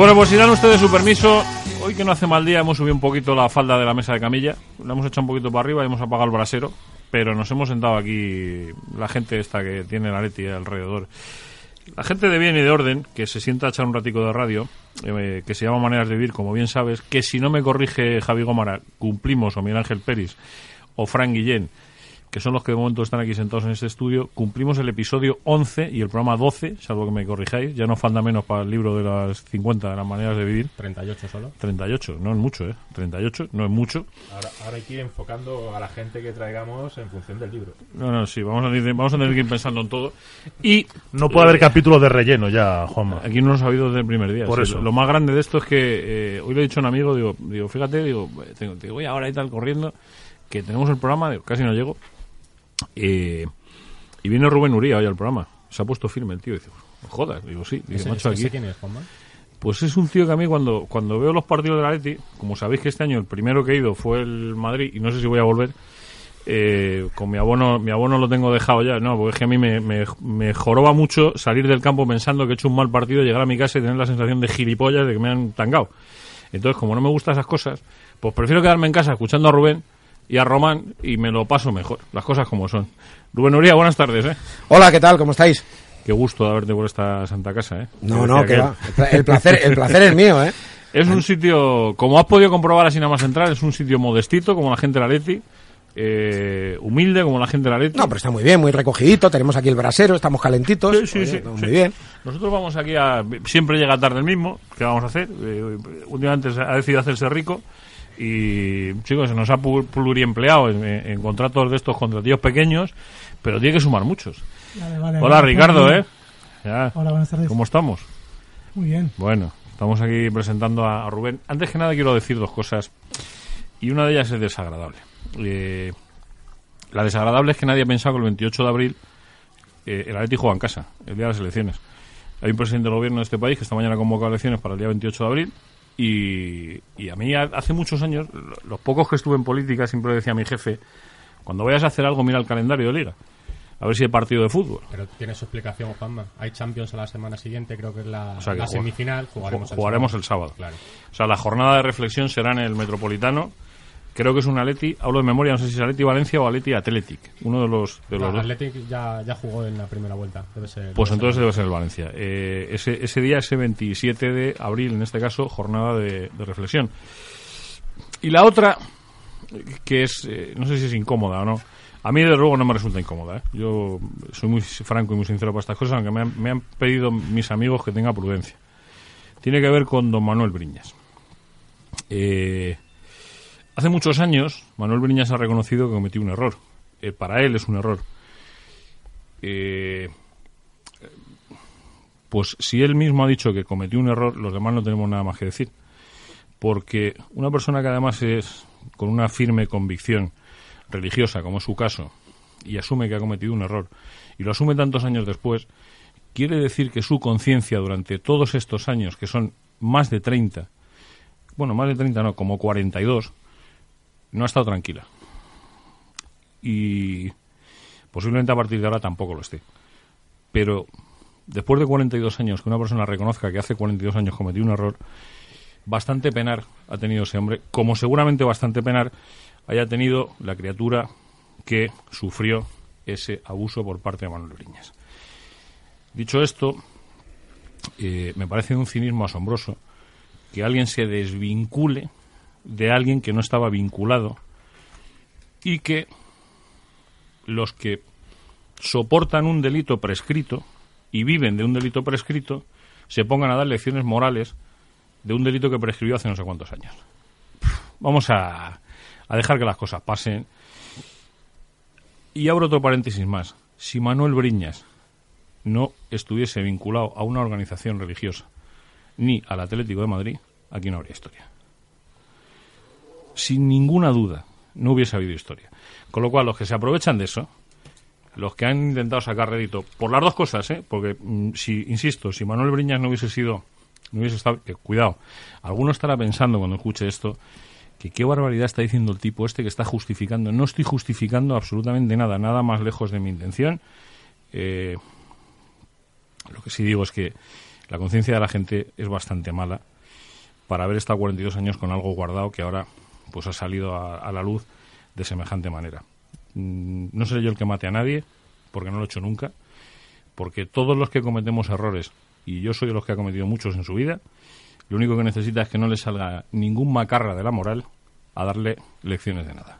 Bueno, pues si dan ustedes su permiso, hoy que no hace mal día hemos subido un poquito la falda de la mesa de camilla, la hemos echado un poquito para arriba y hemos apagado el brasero, pero nos hemos sentado aquí la gente esta que tiene la Leti alrededor. La gente de bien y de orden, que se sienta a echar un ratico de radio, eh, que se llama Maneras de Vivir, como bien sabes, que si no me corrige Javi Gómara, cumplimos, o Miguel Ángel Peris, o Fran Guillén, que son los que de momento están aquí sentados en este estudio, cumplimos el episodio 11 y el programa 12, salvo que me corrijáis, ya no falta menos para el libro de las 50 de las maneras de vivir. 38 solo. 38, no es mucho, ¿eh? 38, no es mucho. Ahora, ahora hay que ir enfocando a la gente que traigamos en función del libro. No, no, sí, vamos a, tener- vamos a tener que ir pensando en todo. Y No puede haber capítulos de relleno ya, Juanma. Aquí no lo he sabido desde el primer día. Por Sí, eso. Lo más grande de esto es que eh, hoy le he dicho a un amigo, digo, digo fíjate, digo, tengo, te voy ahora y tal corriendo, que tenemos el programa, digo, casi no llego. Eh, y viene Rubén Uría hoy al programa. Se ha puesto firme el tío. Dice, "No jodas, digo, sí. Dice, ¿Ese, macho, ese aquí. quién es, Juanma? Pues es un tío que a mí cuando, cuando veo los partidos de la Leti, como sabéis que este año el primero que he ido fue el Madrid y no sé si voy a volver, eh, con mi abono, mi abono lo tengo dejado ya, no, porque es que a mí me, me, me joroba mucho salir del campo pensando que he hecho un mal partido, llegar a mi casa y tener la sensación de gilipollas de que me han tangado. Entonces, como no me gustan esas cosas, pues prefiero quedarme en casa escuchando a Rubén y a Román y me lo paso mejor, las cosas como son. Rubén Uría, buenas tardes, ¿eh? Hola, ¿qué tal? ¿Cómo estáis? Qué gusto de verte por esta santa casa, ¿eh? No, no, que va. El pla- El placer, el placer es mío, ¿eh? Es un sitio, como has podido comprobar así nada más entrar, es un sitio modestito, como la gente de la Leti, eh, humilde, como la gente de la Leti. No, pero está muy bien, muy recogidito. Tenemos aquí el brasero, estamos calentitos. Sí, sí, Oye, sí, sí. Muy bien. Nosotros vamos aquí a... Siempre llega tarde el mismo, ¿qué vamos a hacer? Eh, ha decidido hacerse rico y, chicos, se nos ha pluriempleado en, en contratos de estos contratillos pequeños, pero tiene que sumar muchos. Vale, vale, Hola, vale, Ricardo, ¿eh? Ya. Hola, buenas tardes. ¿Cómo estamos? Muy bien. Bueno, estamos aquí presentando a, a Rubén. Antes que nada quiero decir dos cosas y una de ellas es desagradable. Eh, la desagradable es que nadie ha pensado que el 28 de abril eh, el Atleti juega en casa, el día de las elecciones. Hay un presidente del gobierno de este país que esta mañana ha convocado elecciones para el día 28 de abril y, y a mí ha- hace muchos años, lo- los pocos que estuve en política, siempre decía mi jefe, cuando vayas a hacer algo mira el calendario de liga, a ver si hay partido de fútbol. Pero tiene su explicación, Juanma. Hay Champions a la semana siguiente, creo que es la, O sea que la jug- semifinal. Jugaremos, Ju- jugaremos el sábado. Claro. O sea, la jornada de reflexión será en el Metropolitano. Creo que es un Atleti, hablo de memoria, no sé si es Atleti Valencia o Atleti Athletic. Uno de los, de los No. Athletic ya, ya jugó en la primera vuelta. Debe ser. Pues debe entonces ser. debe ser el Valencia. Eh, ese, ese día, ese 27 de abril, en este caso, jornada de, de reflexión. Y la otra, que es, eh, no sé si es incómoda o no. A mí, desde luego, no me resulta incómoda. ¿eh? Yo soy muy franco y muy sincero para estas cosas, aunque me han, me han pedido mis amigos que tenga prudencia. Tiene que ver con don Manuel Briñas. Eh, hace muchos años, Manuel Briñas ha reconocido que cometió un error. Eh, para él es un error. Eh, pues si él mismo ha dicho que cometió un error, los demás no tenemos nada más que decir. Porque una persona que además es con una firme convicción religiosa, como es su caso, y asume que ha cometido un error, y lo asume tantos años después, quiere decir que su conciencia durante todos estos años, que son más de 30, bueno, más de 30 no, como 42, no ha estado tranquila. Y posiblemente a partir de ahora tampoco lo esté. Pero después de 42 años que una persona reconozca que hace 42 años cometió un error, bastante penar ha tenido ese hombre, como seguramente bastante penar haya tenido la criatura que sufrió ese abuso por parte de Manuel Briñas. Dicho esto, eh, me parece un cinismo asombroso que alguien se desvincule de alguien que no estaba vinculado y que los que soportan un delito prescrito y viven de un delito prescrito se pongan a dar lecciones morales de un delito que prescribió hace no sé cuántos años. Vamos a, a dejar que las cosas pasen. Y abro otro paréntesis más. Si Manuel Briñas no estuviese vinculado a una organización religiosa ni al Atlético de Madrid, aquí no habría historia. Sin ninguna duda, no hubiese habido historia. Con lo cual, los que se aprovechan de eso, los que han intentado sacar rédito, por las dos cosas, ¿eh? porque, mm, si insisto, si Manuel Briñas no hubiese sido, no hubiese estado, que cuidado, alguno estará pensando cuando escuche esto, que qué barbaridad está diciendo el tipo este que está justificando. No estoy justificando absolutamente nada, nada más lejos de mi intención. Eh, lo que sí digo es que la conciencia de la gente es bastante mala para haber estado 42 años con algo guardado que ahora pues ha salido a, la luz de semejante manera. Mm, No seré yo el que mate a nadie, porque no lo he hecho nunca, porque todos los que cometemos errores, y yo soy de los que ha cometido muchos en su vida, lo único que necesita es que no le salga ningún macarra de la moral a darle lecciones de nada.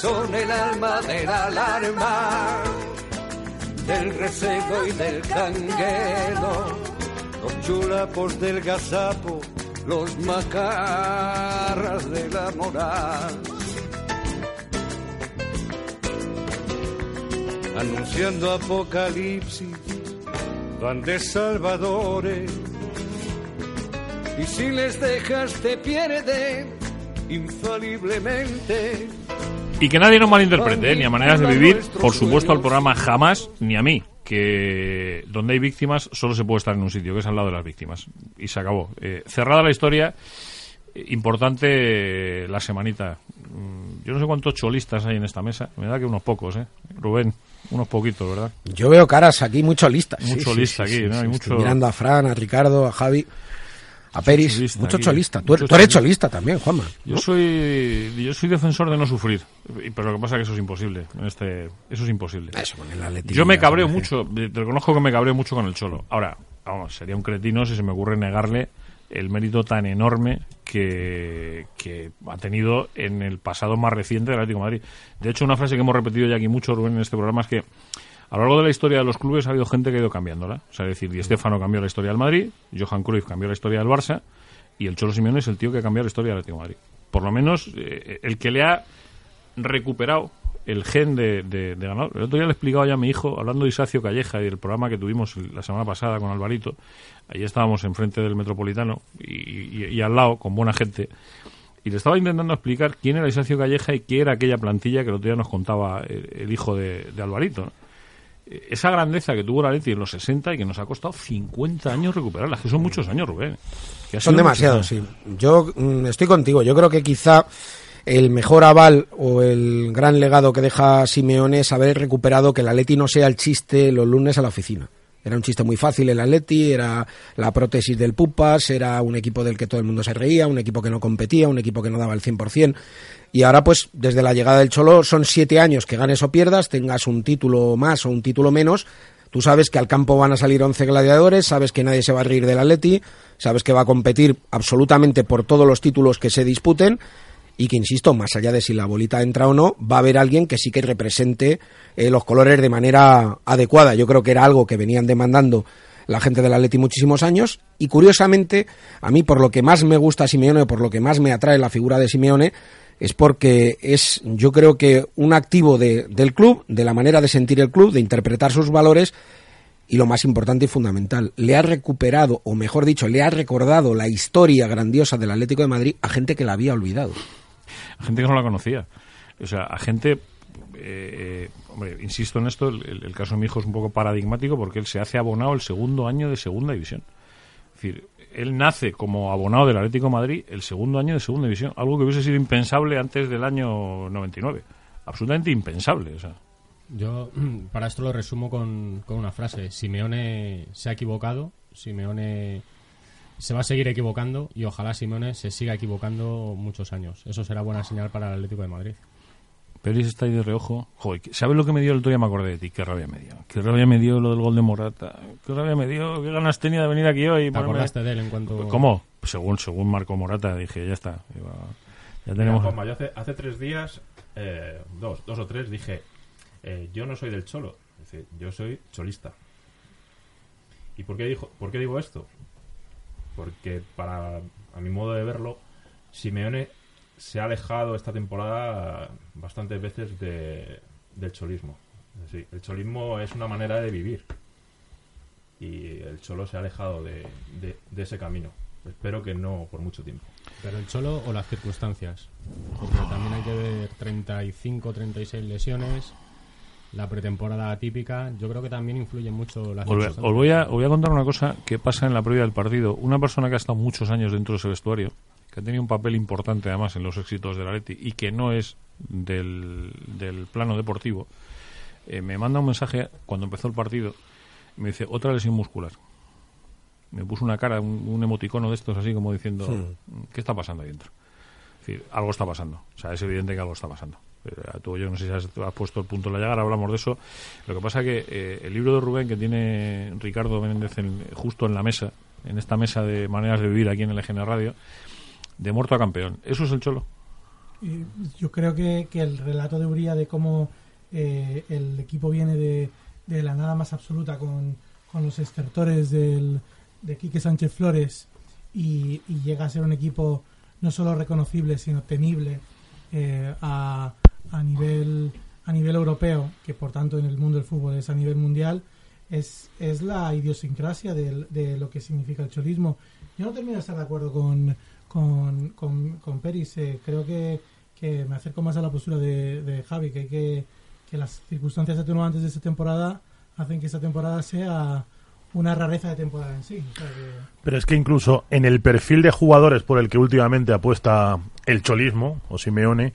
son el alma de la alarma, del recebo y del canguelo, los chulapos del gazapo, los macarras de la moral. Anunciando apocalipsis, van de salvadores y si les dejas te pierden infaliblemente. Y que nadie nos malinterprete, ¿eh? ni a maneras de vivir, por supuesto al programa jamás, ni a mí, que donde hay víctimas solo se puede estar en un sitio, que es al lado de las víctimas. Y se acabó. Eh, cerrada la historia, eh, importante eh, la semanita. Mm, Yo no sé cuántos cholistas hay en esta mesa, me da que unos pocos, ¿eh? Rubén, unos poquitos, ¿verdad? Yo veo caras aquí mucho listas. sí, Mucho sí, lista sí, aquí, sí, ¿no? sí, Hay estoy mucho- Mirando a Fran, a Ricardo, a Javi, a Peris. cholista Mucho cholista. Tú, mucho tú eres cholista. también, Juanma. Yo soy yo soy defensor de no sufrir, pero lo que pasa es que eso es imposible. En este, eso es imposible. Eso, con el Atleti Yo me cabreo mucho, te reconozco que me cabreo mucho con el Cholo. Ahora, vamos, sería un cretino si se me ocurre negarle el mérito tan enorme que, que ha tenido en el pasado más reciente del Atlético de Madrid. De hecho, una frase que hemos repetido ya aquí mucho, Rubén, en este programa es que a lo largo de la historia de los clubes ha habido gente que ha ido cambiándola. O sea, es decir, Di Stéfano cambió la historia del Madrid, Johan Cruyff cambió la historia del Barça y el Cholo Simeone es el tío que ha cambiado la historia del Atlético de Madrid. Por lo menos eh, el que le ha recuperado el gen de, de, de ganador. El otro día le he explicado ya a mi hijo, hablando de Isacio Calleja y del programa que tuvimos la semana pasada con Alvarito. Allí estábamos enfrente del Metropolitano y, y- y al lado, con buena gente. Y le estaba intentando explicar quién era Isacio Calleja y qué era aquella plantilla que el otro día nos contaba el, el hijo de, de Alvarito. ¿no? Esa grandeza que tuvo la Leti en los 60 y que nos ha costado 50 años recuperarla. Que son muchos años, Rubén. Son demasiados, sí. Yo mm, estoy contigo. Yo creo que quizá el mejor aval o el gran legado que deja Simeone es haber recuperado que el Atleti no sea el chiste los lunes a la oficina. Era un chiste muy fácil el Atleti, era la prótesis del Pupas, era un equipo del que todo el mundo se reía, un equipo que no competía, un equipo que no daba el 100%. Y ahora, pues, desde la llegada del Cholo, son siete años que ganes o pierdas, tengas un título más o un título menos, Tú sabes que al campo van a salir 11 gladiadores, sabes que nadie se va a reír del Atleti, sabes que va a competir absolutamente por todos los títulos que se disputen y que, insisto, más allá de si la bolita entra o no, va a haber alguien que sí que represente eh, los colores de manera adecuada. Yo creo que era algo que venían demandando la gente del Atleti muchísimos años y curiosamente a mí por lo que más me gusta Simeone, por lo que más me atrae la figura de Simeone es porque es yo creo que un activo de- del club, de la manera de sentir el club, de interpretar sus valores y lo más importante y fundamental, le ha recuperado, o mejor dicho, le ha recordado la historia grandiosa del Atlético de Madrid a gente que la había olvidado. gente que no la conocía. O sea, a gente, eh, eh, hombre, insisto en esto, el, caso de mi hijo es un poco paradigmático porque él se hace abonado el segundo año de segunda división. Es decir, él nace como abonado del Atlético Madrid el segundo año de segunda división, algo que hubiese sido impensable antes del año 99. Absolutamente impensable. O sea, Yo para esto lo resumo con, con una frase. Simeone se ha equivocado, Simeone se va a seguir equivocando y ojalá Simeone se siga equivocando muchos años. Eso será buena señal para el Atlético de Madrid. Peris está ahí de reojo. Joder, ¿sabes lo que me dio el otro día? Me acordé de ti. Qué rabia me dio. Qué rabia me dio lo del gol de Morata. Qué rabia me dio. Qué ganas tenía de venir aquí hoy. ¿Te ponerme- acordaste de él en cuanto...? ¿Cómo? Según, según Marco Morata, dije, ya está. Iba- Ya Mira, tenemos. Juanma, yo hace, hace tres días, eh, dos, dos o tres, dije, eh, yo no soy del Cholo, es decir, yo soy cholista. ¿Y por qué, dijo, por qué digo esto? Porque para, a mi modo de verlo, Simeone se ha alejado esta temporada bastantes veces de- del cholismo. El cholismo es una manera de vivir. Y el Cholo se ha alejado de, de- de ese camino. Espero que no por mucho tiempo. ¿Pero el Cholo o las circunstancias? Porque también hay que ver 35, 36 lesiones, la pretemporada atípica. Yo creo que también influyen mucho las Os voy, a- circunstancias. os voy a, os voy a contar una cosa que pasa en la previa del partido. Una persona que ha estado muchos años dentro de ese vestuario, que ha tenido un papel importante además en los éxitos del Atleti y que no es del, del plano deportivo, eh, me manda un mensaje cuando empezó el partido. y Me dice, otra lesión muscular. Me puso una cara, un, un emoticono de estos así como diciendo, ¿qué está pasando ahí dentro? Es decir, algo está pasando. O sea, es evidente que algo está pasando. Eh, tú yo no sé si has, puesto el punto en la llaga, hablamos de eso. Lo que pasa que eh, el libro de Rubén que tiene Ricardo Menéndez en- justo en la mesa, en esta mesa de maneras de vivir aquí en el EGN Radio, de muerto a campeón. ¿Eso es el cholo? Y yo creo que, que el relato de Uría de cómo eh, el equipo viene de, de la nada más absoluta con, con los estertores del, de Quique Sánchez Flores y, y llega a ser un equipo no solo reconocible sino temible eh, a, a nivel a nivel europeo que por tanto en el mundo del fútbol es a nivel mundial es, es la idiosincrasia del- de, lo que significa el cholismo. Yo no termino de estar de acuerdo con con, con, con Peris eh, creo que, que me acerco más a la postura de, de Javi que, hay que, que las circunstancias atenuantes de esta temporada hacen que esta temporada sea una rareza de temporada en sí Pero es que incluso en el perfil de jugadores por el que últimamente apuesta el cholismo o Simeone,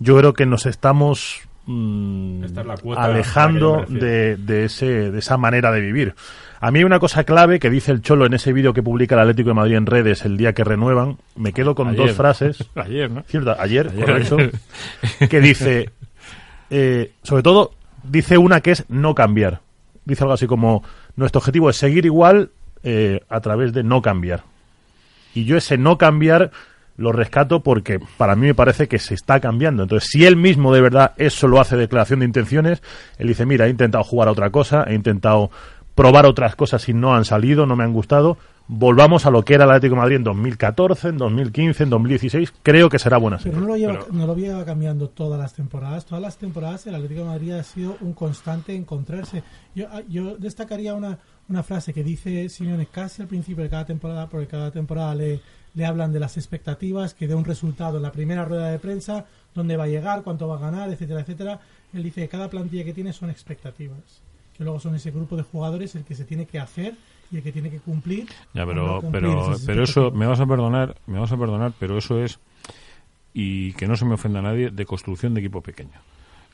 yo creo que nos estamos mm, es alejando de, de ese, de esa manera de vivir. A mí hay una cosa clave que dice el Cholo en ese vídeo que publica el Atlético de Madrid en redes el día que renuevan. Me quedo con Ayer. dos frases. Ayer, ¿no? Cierto, ayer, Ayer. correcto. que dice, eh, sobre todo, dice una que es no cambiar. Dice algo así como, nuestro objetivo es seguir igual eh, a través de no cambiar. Y yo ese no cambiar lo rescato porque para mí me parece que se está cambiando. Entonces, si él mismo de verdad eso lo hace declaración de intenciones, él dice, mira, he intentado jugar a otra cosa, he intentado probar otras cosas y no han salido, no me han gustado. Volvamos a lo que era el Atlético de Madrid en 2014, en 2015, en 2016. Creo que será buena Pero no lo, lleva, Pero- no lo lleva cambiando todas las temporadas. Todas las temporadas el Atlético de Madrid ha sido un constante encontrarse. Yo, ah, yo destacaría una, una frase que dice Simeone casi al principio de cada temporada, porque cada temporada le, le hablan de las expectativas, que dé un resultado en la primera rueda de prensa, dónde va a llegar, cuánto va a ganar, etcétera, etcétera. Él dice que cada plantilla que tiene son expectativas. Que luego son ese grupo de jugadores el que se tiene que hacer y el que tiene que cumplir. Ya, pero, no pero, pero eso, me vas a perdonar, me vas a perdonar, pero eso es, y que no se me ofenda a nadie, de construcción de equipo pequeño.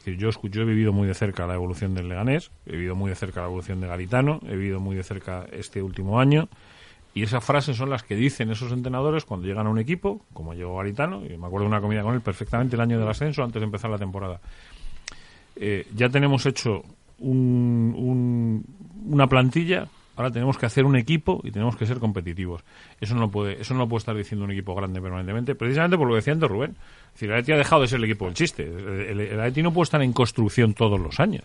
Yo, yo he vivido muy de cerca la evolución del Leganés, he vivido muy de cerca la evolución de Garitano, he vivido muy de cerca este último año, y esas frases son las que dicen esos entrenadores cuando llegan a un equipo, como llegó Garitano, y me acuerdo de una comida con él perfectamente el año del ascenso, antes de empezar la temporada. Eh, ya tenemos hecho un- un- una plantilla, ahora tenemos que hacer un equipo y tenemos que ser competitivos. Eso no puede, eso no lo puede estar diciendo un equipo grande permanentemente, precisamente por lo que decía antes Rubén. Es decir, el Atleti ha dejado de ser el equipo del chiste. El, el, el no puede estar en construcción todos los años.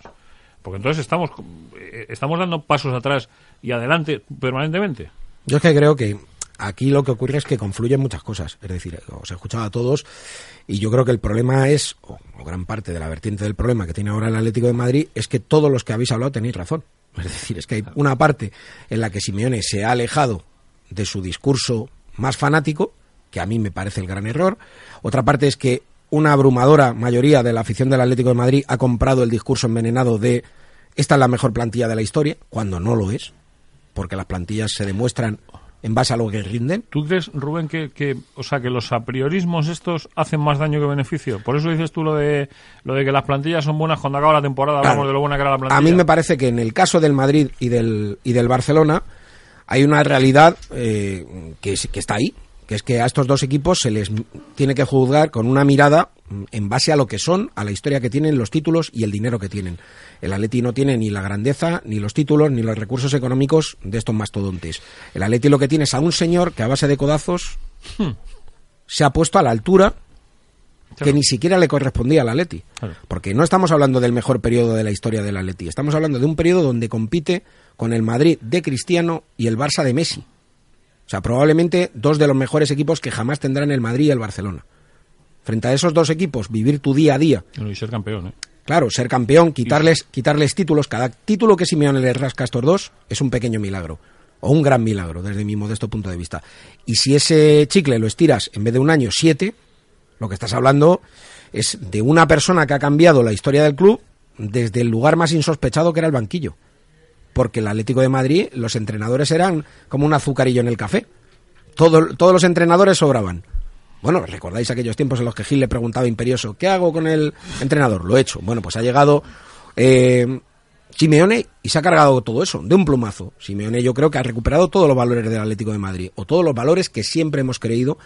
Porque entonces estamos, eh, estamos dando pasos atrás y adelante permanentemente. Yo es que creo que aquí lo que ocurre es que confluyen muchas cosas. Es decir, os he escuchado a todos y yo creo que el problema es, o, gran parte de la vertiente del problema que tiene ahora el Atlético de Madrid, es que todos los que habéis hablado tenéis razón. Es decir, es que hay una parte en la que Simeone se ha alejado de su discurso más fanático, que a mí me parece el gran error. Otra parte es que una abrumadora mayoría de la afición del Atlético de Madrid ha comprado el discurso envenenado de esta es la mejor plantilla de la historia, cuando no lo es, porque las plantillas se demuestran en base a lo que rinden. ¿Tú crees, Rubén, que, que, o sea, que los apriorismos estos hacen más daño que beneficio? Por eso dices tú lo de, lo de que las plantillas son buenas cuando acaba la temporada, hablamos Claro. de lo buena que era la plantilla. A mí me parece que en el caso del Madrid y del, y del Barcelona hay una realidad eh, que, que está ahí, que es que a estos dos equipos se les tiene que juzgar con una mirada en base a lo que son, a la historia que tienen, los títulos y el dinero que tienen. El Atleti no tiene ni la grandeza, ni los títulos, ni los recursos económicos de estos mastodontes. El Atleti lo que tiene es a un señor que a base de codazos se ha puesto a la altura que ni siquiera le correspondía al Atleti. Claro. Porque no estamos hablando del mejor periodo de la historia del Atleti, estamos hablando de un periodo donde compite con el Madrid de Cristiano y el Barça de Messi. O sea, probablemente dos de los mejores equipos que jamás tendrán el Madrid y el Barcelona. Frente a esos dos equipos, vivir tu día a día, Bueno, y ser campeón, ¿eh? claro, ser campeón, quitarles, quitarles títulos, cada título que Simeone le rasca a estos dos es un pequeño milagro. O un gran milagro, desde mi modesto punto de vista. Y si ese chicle lo estiras en vez de un año, siete, lo que estás hablando es de una persona que ha cambiado la historia del club desde el lugar más insospechado que era el banquillo. Porque el Atlético de Madrid, los entrenadores eran como un azucarillo en el café. Todo- todos los entrenadores sobraban. Bueno, recordáis aquellos tiempos en los que Gil le preguntaba imperioso, ¿qué hago con el entrenador? Lo he hecho. Bueno, pues ha llegado eh, Simeone y se ha cargado todo eso, de un plumazo. Simeone yo creo que ha recuperado todos los valores del Atlético de Madrid, o todos los valores que siempre hemos creído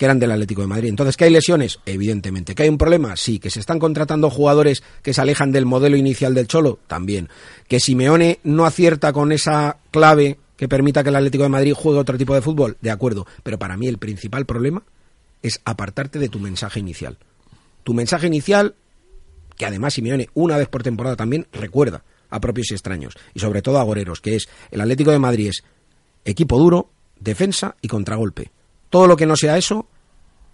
que eran del Atlético de Madrid. Entonces, ¿que hay lesiones? Evidentemente. ¿Que hay un problema? Sí. ¿Que se están contratando jugadores que se alejan del modelo inicial del Cholo? También. ¿Que Simeone no acierta con esa clave que permita que el Atlético de Madrid juegue otro tipo de fútbol? De acuerdo. Pero para mí el principal problema es apartarte de tu mensaje inicial. Tu mensaje inicial, que además Simeone una vez por temporada también recuerda a propios y extraños, y sobre todo a goreros, que es el Atlético de Madrid es equipo duro, defensa y contragolpe. Todo lo que no sea eso,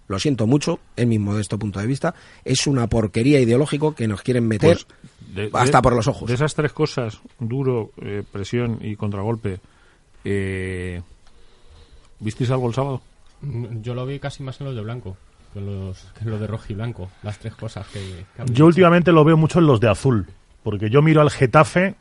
lo siento mucho, en mi modesto punto de vista, es una porquería ideológico que nos quieren meter Pues, de- hasta de- por los ojos. De esas tres cosas, duro, eh, presión y contragolpe, eh, ¿visteis algo el sábado? Mm, Yo lo vi casi más en los de blanco que en los, que los de rojo y blanco. Las tres cosas que, Yo últimamente lo veo mucho en los de azul, porque yo miro al Getafe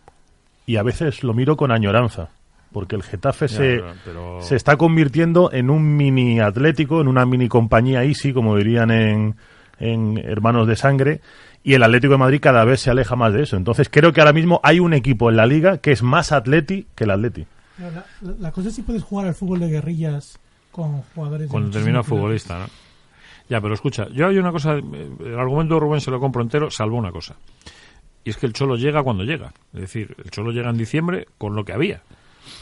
y a veces lo miro con añoranza, porque el Getafe Ya, se, pero- pero- se está convirtiendo en un mini atlético, en una mini compañía easy, como dirían en, en Hermanos de Sangre, y el Atlético de Madrid cada vez se aleja más de eso. Entonces creo que ahora mismo hay un equipo en la liga que es más atleti que el atleti. La, la- la cosa es si puedes jugar al fútbol de guerrillas con jugadores. determinado nivel. futbolista, ¿no? Ya, pero escucha, yo hay una cosa, eh, el argumento de Rubén se lo compro entero, salvo una cosa. Y es que el Cholo llega cuando llega. Es decir, el Cholo llega en diciembre con lo que había.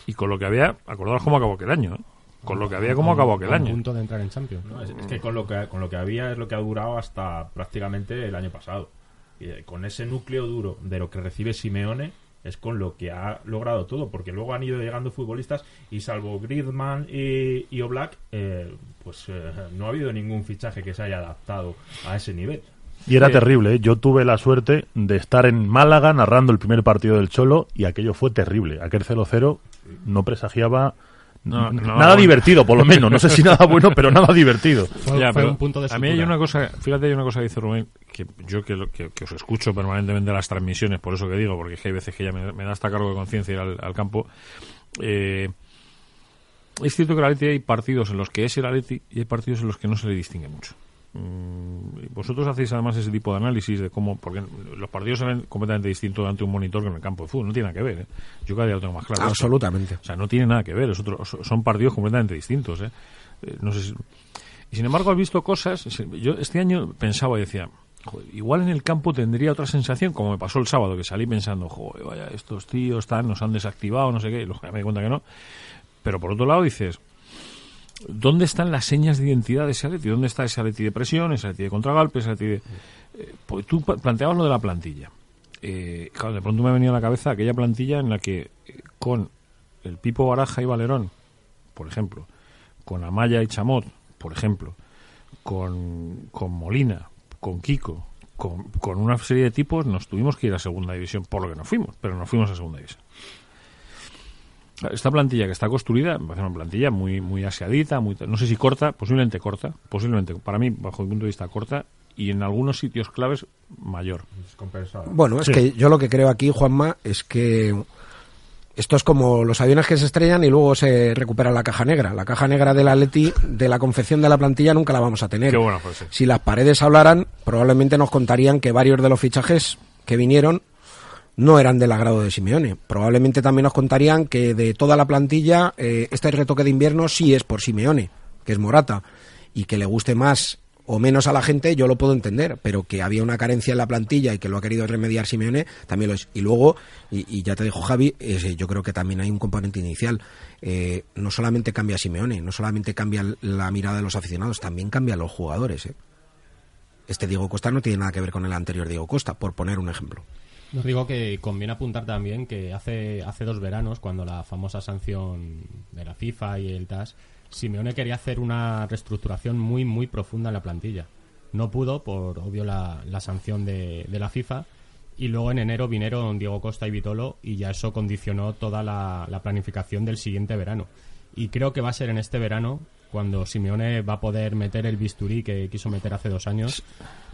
Y con lo que había, acordaos cómo acabó aquel año. ¿eh? Con lo que había, cómo acabó aquel año. punto de entrar en Champions. No, es, es que con lo que con lo que había es lo que ha durado hasta prácticamente el año pasado. Y eh, con ese núcleo duro de lo que recibe Simeone es con lo que ha logrado todo, porque luego han ido llegando futbolistas y salvo Griezmann y, y Oblak, eh, pues eh, no ha habido ningún fichaje que se haya adaptado a ese nivel. Y era Sí. terrible, ¿eh? yo tuve la suerte de estar en Málaga narrando el primer partido del Cholo y aquello fue terrible. Aquel 0-0 no presagiaba No, n- no, nada bueno. divertido, por lo menos. No sé si nada bueno, pero nada divertido. Fue, Ya, fue pero un punto de a mí hay una cosa, fíjate, hay una cosa que dice Rubén, que yo que, lo- que, que os escucho permanentemente en las transmisiones, por eso que digo, porque es que hay veces que ya me, me da hasta cargo de conciencia ir al, al campo. Eh, es cierto que el Atleti hay partidos en los que es el Atleti y hay partidos en los que no se le distingue mucho. Mm, Vosotros hacéis además ese tipo de análisis de cómo, porque los partidos se ven completamente distintos ante un monitor que en el campo de fútbol, no tiene nada que ver. ¿eh? Yo cada día lo tengo más claro. Absolutamente. O sea, no tiene nada que ver, es otro- son partidos completamente distintos. ¿eh? Eh, no sé si- Y sin embargo, has visto cosas. Yo este año pensaba y decía, "Joder, igual en el campo tendría otra sensación, como me pasó el sábado, que salí pensando, joder, vaya, estos tíos están, nos han desactivado, no sé qué, y luego me di cuenta que no. Pero por otro lado dices, ¿dónde están las señas de identidad de ese Atleti? ¿Dónde está ese Atleti de presión, ese Atleti de contragolpe, ese de... Eh, pues tú planteabas lo de la plantilla. Eh, claro, de pronto me ha venido a la cabeza aquella plantilla en la que eh, con el Pipo Baraja y Valerón, por ejemplo, con Amaya y Chamot, por ejemplo, con, con Molina, con Kiko, con, con una serie de tipos, nos tuvimos que ir a segunda división, por lo que nos fuimos, pero nos fuimos a segunda división. Esta plantilla que está construida, me parece una plantilla muy, muy aseadita, muy, no sé si corta, posiblemente corta, posiblemente, para mí, bajo mi punto de vista, corta, y en algunos sitios claves, mayor. Bueno, es Sí. que yo lo que creo aquí, Juanma, es que Esto es como los aviones que se estrellan y luego se recupera la caja negra. La caja negra del Atleti, de la confección de la plantilla, nunca la vamos a tener. Qué buena frase. Si las paredes hablaran, probablemente nos contarían que varios de los fichajes que vinieron no eran del agrado de Simeone. Probablemente también nos contarían que de toda la plantilla, eh, este retoque de invierno sí es por Simeone, que es Morata, y que le guste más o menos a la gente, yo lo puedo entender, pero que había una carencia en la plantilla y que lo ha querido remediar Simeone, también lo es. Y luego, y, ya te dijo Javi, es, yo creo que también hay un componente inicial. Eh, no solamente cambia Simeone, no solamente cambia la mirada de los aficionados, también cambian los jugadores. ¿eh? Este Diego Costa no tiene nada que ver con el anterior Diego Costa, por poner un ejemplo. Os digo que conviene apuntar también que hace, hace dos veranos, cuando la famosa sanción de la FIFA y el TAS, Simeone quería hacer una reestructuración muy, muy profunda en la plantilla. No pudo, por obvio, la, la sanción de, de la FIFA. Y luego en enero vinieron Diego Costa y Vitolo y ya eso condicionó toda la, la planificación del siguiente verano. Y creo que va a ser en este verano cuando Simeone va a poder meter el bisturí que quiso meter hace dos años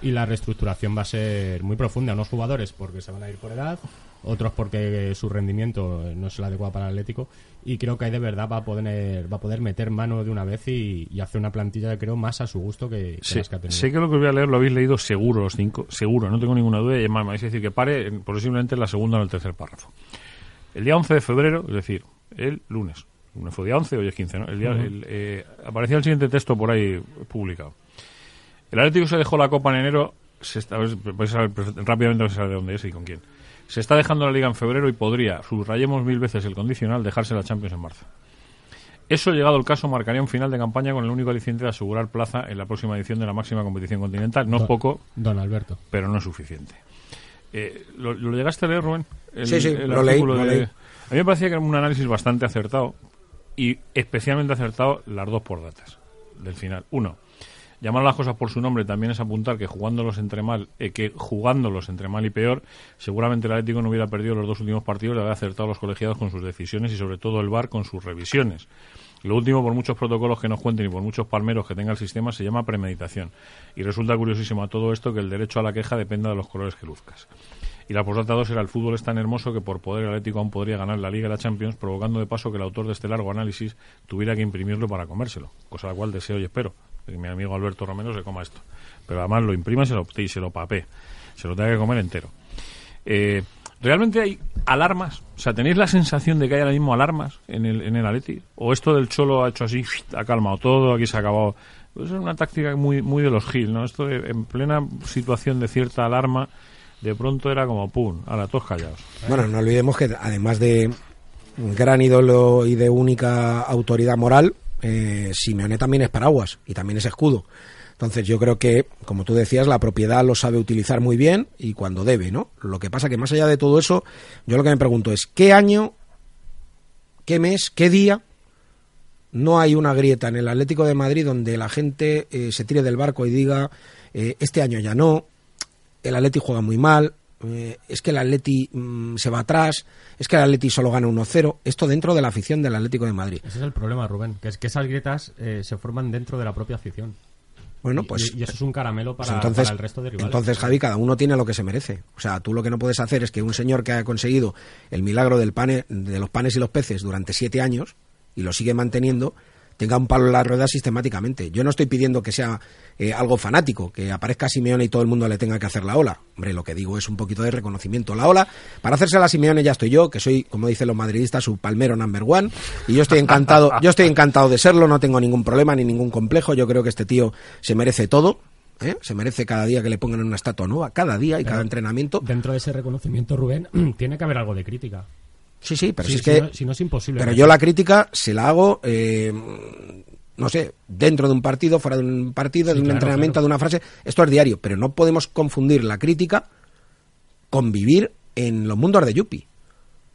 y la reestructuración va a ser muy profunda. Unos jugadores porque se van a ir por edad, otros porque su rendimiento no es el adecuado para el Atlético y creo que ahí de verdad va a poder va a poder meter mano de una vez y, y hacer una plantilla creo más a su gusto que, que Sí, las que ha tenido. sé que lo que voy a leer lo habéis leído seguro, los cinco, seguro, no tengo ninguna duda. Y además me vais a decir que pare en- posiblemente en la segunda o en el tercer párrafo. El día 11 de febrero, es decir, el lunes, lunes fue día 11, hoy es 15, ¿no? El día, el, eh, aparecía el siguiente texto por ahí publicado. El Atlético se dejó la Copa en enero, se está, perfect- rápidamente vais a saber de dónde es y con quién. Se está dejando la Liga en febrero y podría, subrayemos mil veces el condicional, dejarse la Champions en marzo. Eso, llegado el caso, marcaría un final de campaña con el único aliciente de asegurar plaza en la próxima edición de la máxima competición continental. No es poco, Don Alberto. pero no es suficiente. Eh, ¿lo, lo llegaste a leer, Rubén? El- Sí, sí, el lo leí, artículo lo de- leí. A mí me parecía que era un análisis bastante acertado y especialmente acertado las dos por datas del final. Uno, llamar las cosas por su nombre también es apuntar que jugándolos entre mal, eh, que jugándolos entre mal y peor, seguramente el Atlético no hubiera perdido los dos últimos partidos de haber acertado a los colegiados con sus decisiones y sobre todo el VAR con sus revisiones. Lo último, por muchos protocolos que nos cuenten y por muchos palmeros que tenga el sistema, se llama premeditación. Y resulta curiosísimo a todo esto que el derecho a la queja dependa de los colores que luzcas. Y la postdata 2 era el fútbol es tan hermoso que por poder Atlético aún podría ganar la Liga y la Champions, provocando de paso que el autor de este largo análisis tuviera que imprimirlo para comérselo. Cosa la cual deseo y espero que mi amigo Alberto Romero se coma esto. Pero además lo imprima y se lo, y se lo papé. Se lo tenga que comer entero. Eh, ¿Realmente hay alarmas? O sea, ¿tenéis la sensación de que hay ahora mismo alarmas en el, en el Atleti? ¿O esto del Cholo ha hecho así, ha calmado todo, aquí se ha acabado? Pues es una táctica muy, muy de los Gil, ¿no? Esto de, en plena situación de cierta alarma, de pronto era como pum, a todos callados. Bueno, no olvidemos que además de gran ídolo y de única autoridad moral, eh, Simeone también es paraguas y también es escudo. Entonces yo creo que, como tú decías, la propiedad lo sabe utilizar muy bien y cuando debe, ¿no? Lo que pasa que más allá de todo eso, yo lo que me pregunto es, ¿qué año, qué mes, qué día no hay una grieta en el Atlético de Madrid donde la gente eh, se tire del barco y diga, eh, este año ya no, el Atleti juega muy mal, eh, es que el Atleti mm, se va atrás, es que el Atleti solo gana 1-0. Esto dentro de la afición del Atlético de Madrid. Ese es el problema, Rubén, que es que esas grietas eh, se forman dentro de la propia afición. Bueno, pues, y, y eso es un caramelo pues para, entonces, para el resto de rivales. entonces, Javi, cada uno tiene lo que se merece. O sea, tú lo que no puedes hacer es que un señor que ha conseguido el milagro del pane, de los panes y los peces durante siete años y lo sigue manteniendo, tenga un palo en la rueda sistemáticamente. Yo no estoy pidiendo que sea eh, algo fanático, que aparezca Simeone y todo el mundo le tenga que hacer la ola. Hombre, lo que digo es un poquito de reconocimiento. La ola, para hacerse la Simeone ya estoy yo, que soy, como dicen los madridistas, su palmero number one, y yo estoy encantado, yo estoy encantado de serlo, no tengo ningún problema ni ningún complejo. Yo creo que este tío se merece todo. ¿eh? Se merece cada día que le pongan una estatua nueva, cada día y cada entrenamiento. Dentro de ese reconocimiento, Rubén, tiene que haber algo de crítica. Sí, sí, pero Sí, si es si que no- si no es imposible. Pero yo la crítica se la hago, eh, no sé, dentro de un partido, fuera de un partido, Sí, de un claro, entrenamiento, claro. de una frase. Esto es diario, pero no podemos confundir la crítica con vivir en los mundos de Yupi.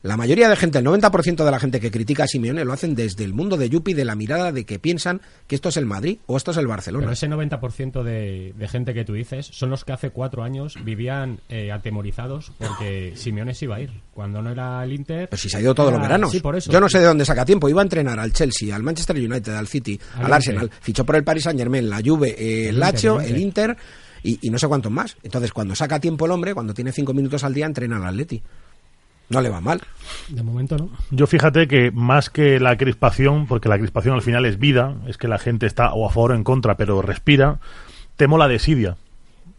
La mayoría de gente, el 90% de la gente que critica a Simeone lo hacen desde el mundo de Yupi, de la mirada de que piensan que esto es el Madrid o esto es el Barcelona. Pero ese 90% de, de gente que tú dices son los que hace cuatro años vivían eh, atemorizados porque Simeone se iba a ir. Cuando no era el Inter... Pero si se ha ido todos los era- veranos. Sí, por eso. Yo no sé de dónde saca tiempo. Iba a entrenar al Chelsea, al Manchester United, al City, Al al, Arsenal. Fichó por el Paris Saint Germain, la Juve, eh, el Lazio, el. Inter y, y no sé cuántos más. Entonces, cuando saca tiempo el hombre, cuando tiene cinco minutos al día, entrena al Atleti. No le va mal. De momento no. Yo fíjate que más que la crispación, porque la crispación al final es vida, es que la gente está o a favor o en contra, pero respira, temo la desidia.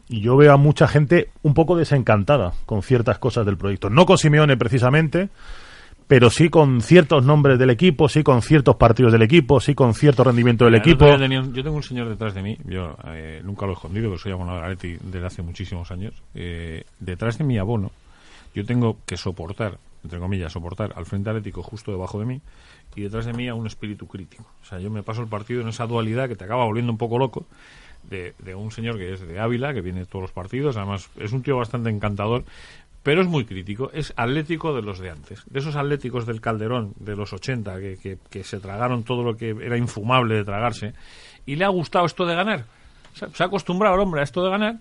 Y yo veo a mucha gente un poco desencantada con ciertas cosas del proyecto. No con Simeone precisamente, pero sí con ciertos nombres del equipo, sí con ciertos partidos del equipo, sí con cierto rendimiento del Mira, equipo. tenía yo tengo un señor detrás de mí, yo eh, nunca lo he escondido, porque soy abonado de desde hace muchísimos años. Eh, detrás de mi abono, yo tengo que soportar, entre comillas, soportar al Frente Atlético justo debajo de mí, y detrás de mí a un espíritu crítico. O sea, yo me paso el partido en esa dualidad que te acaba volviendo un poco loco, de, de un señor que es de Ávila, que viene todos los partidos, además es un tío bastante encantador, pero es muy crítico, es atlético de los de antes, de esos atléticos del Calderón de los 80 que, que- se tragaron todo lo que era infumable de tragarse y le ha gustado esto de ganar. Se ha acostumbrado el hombre a esto de ganar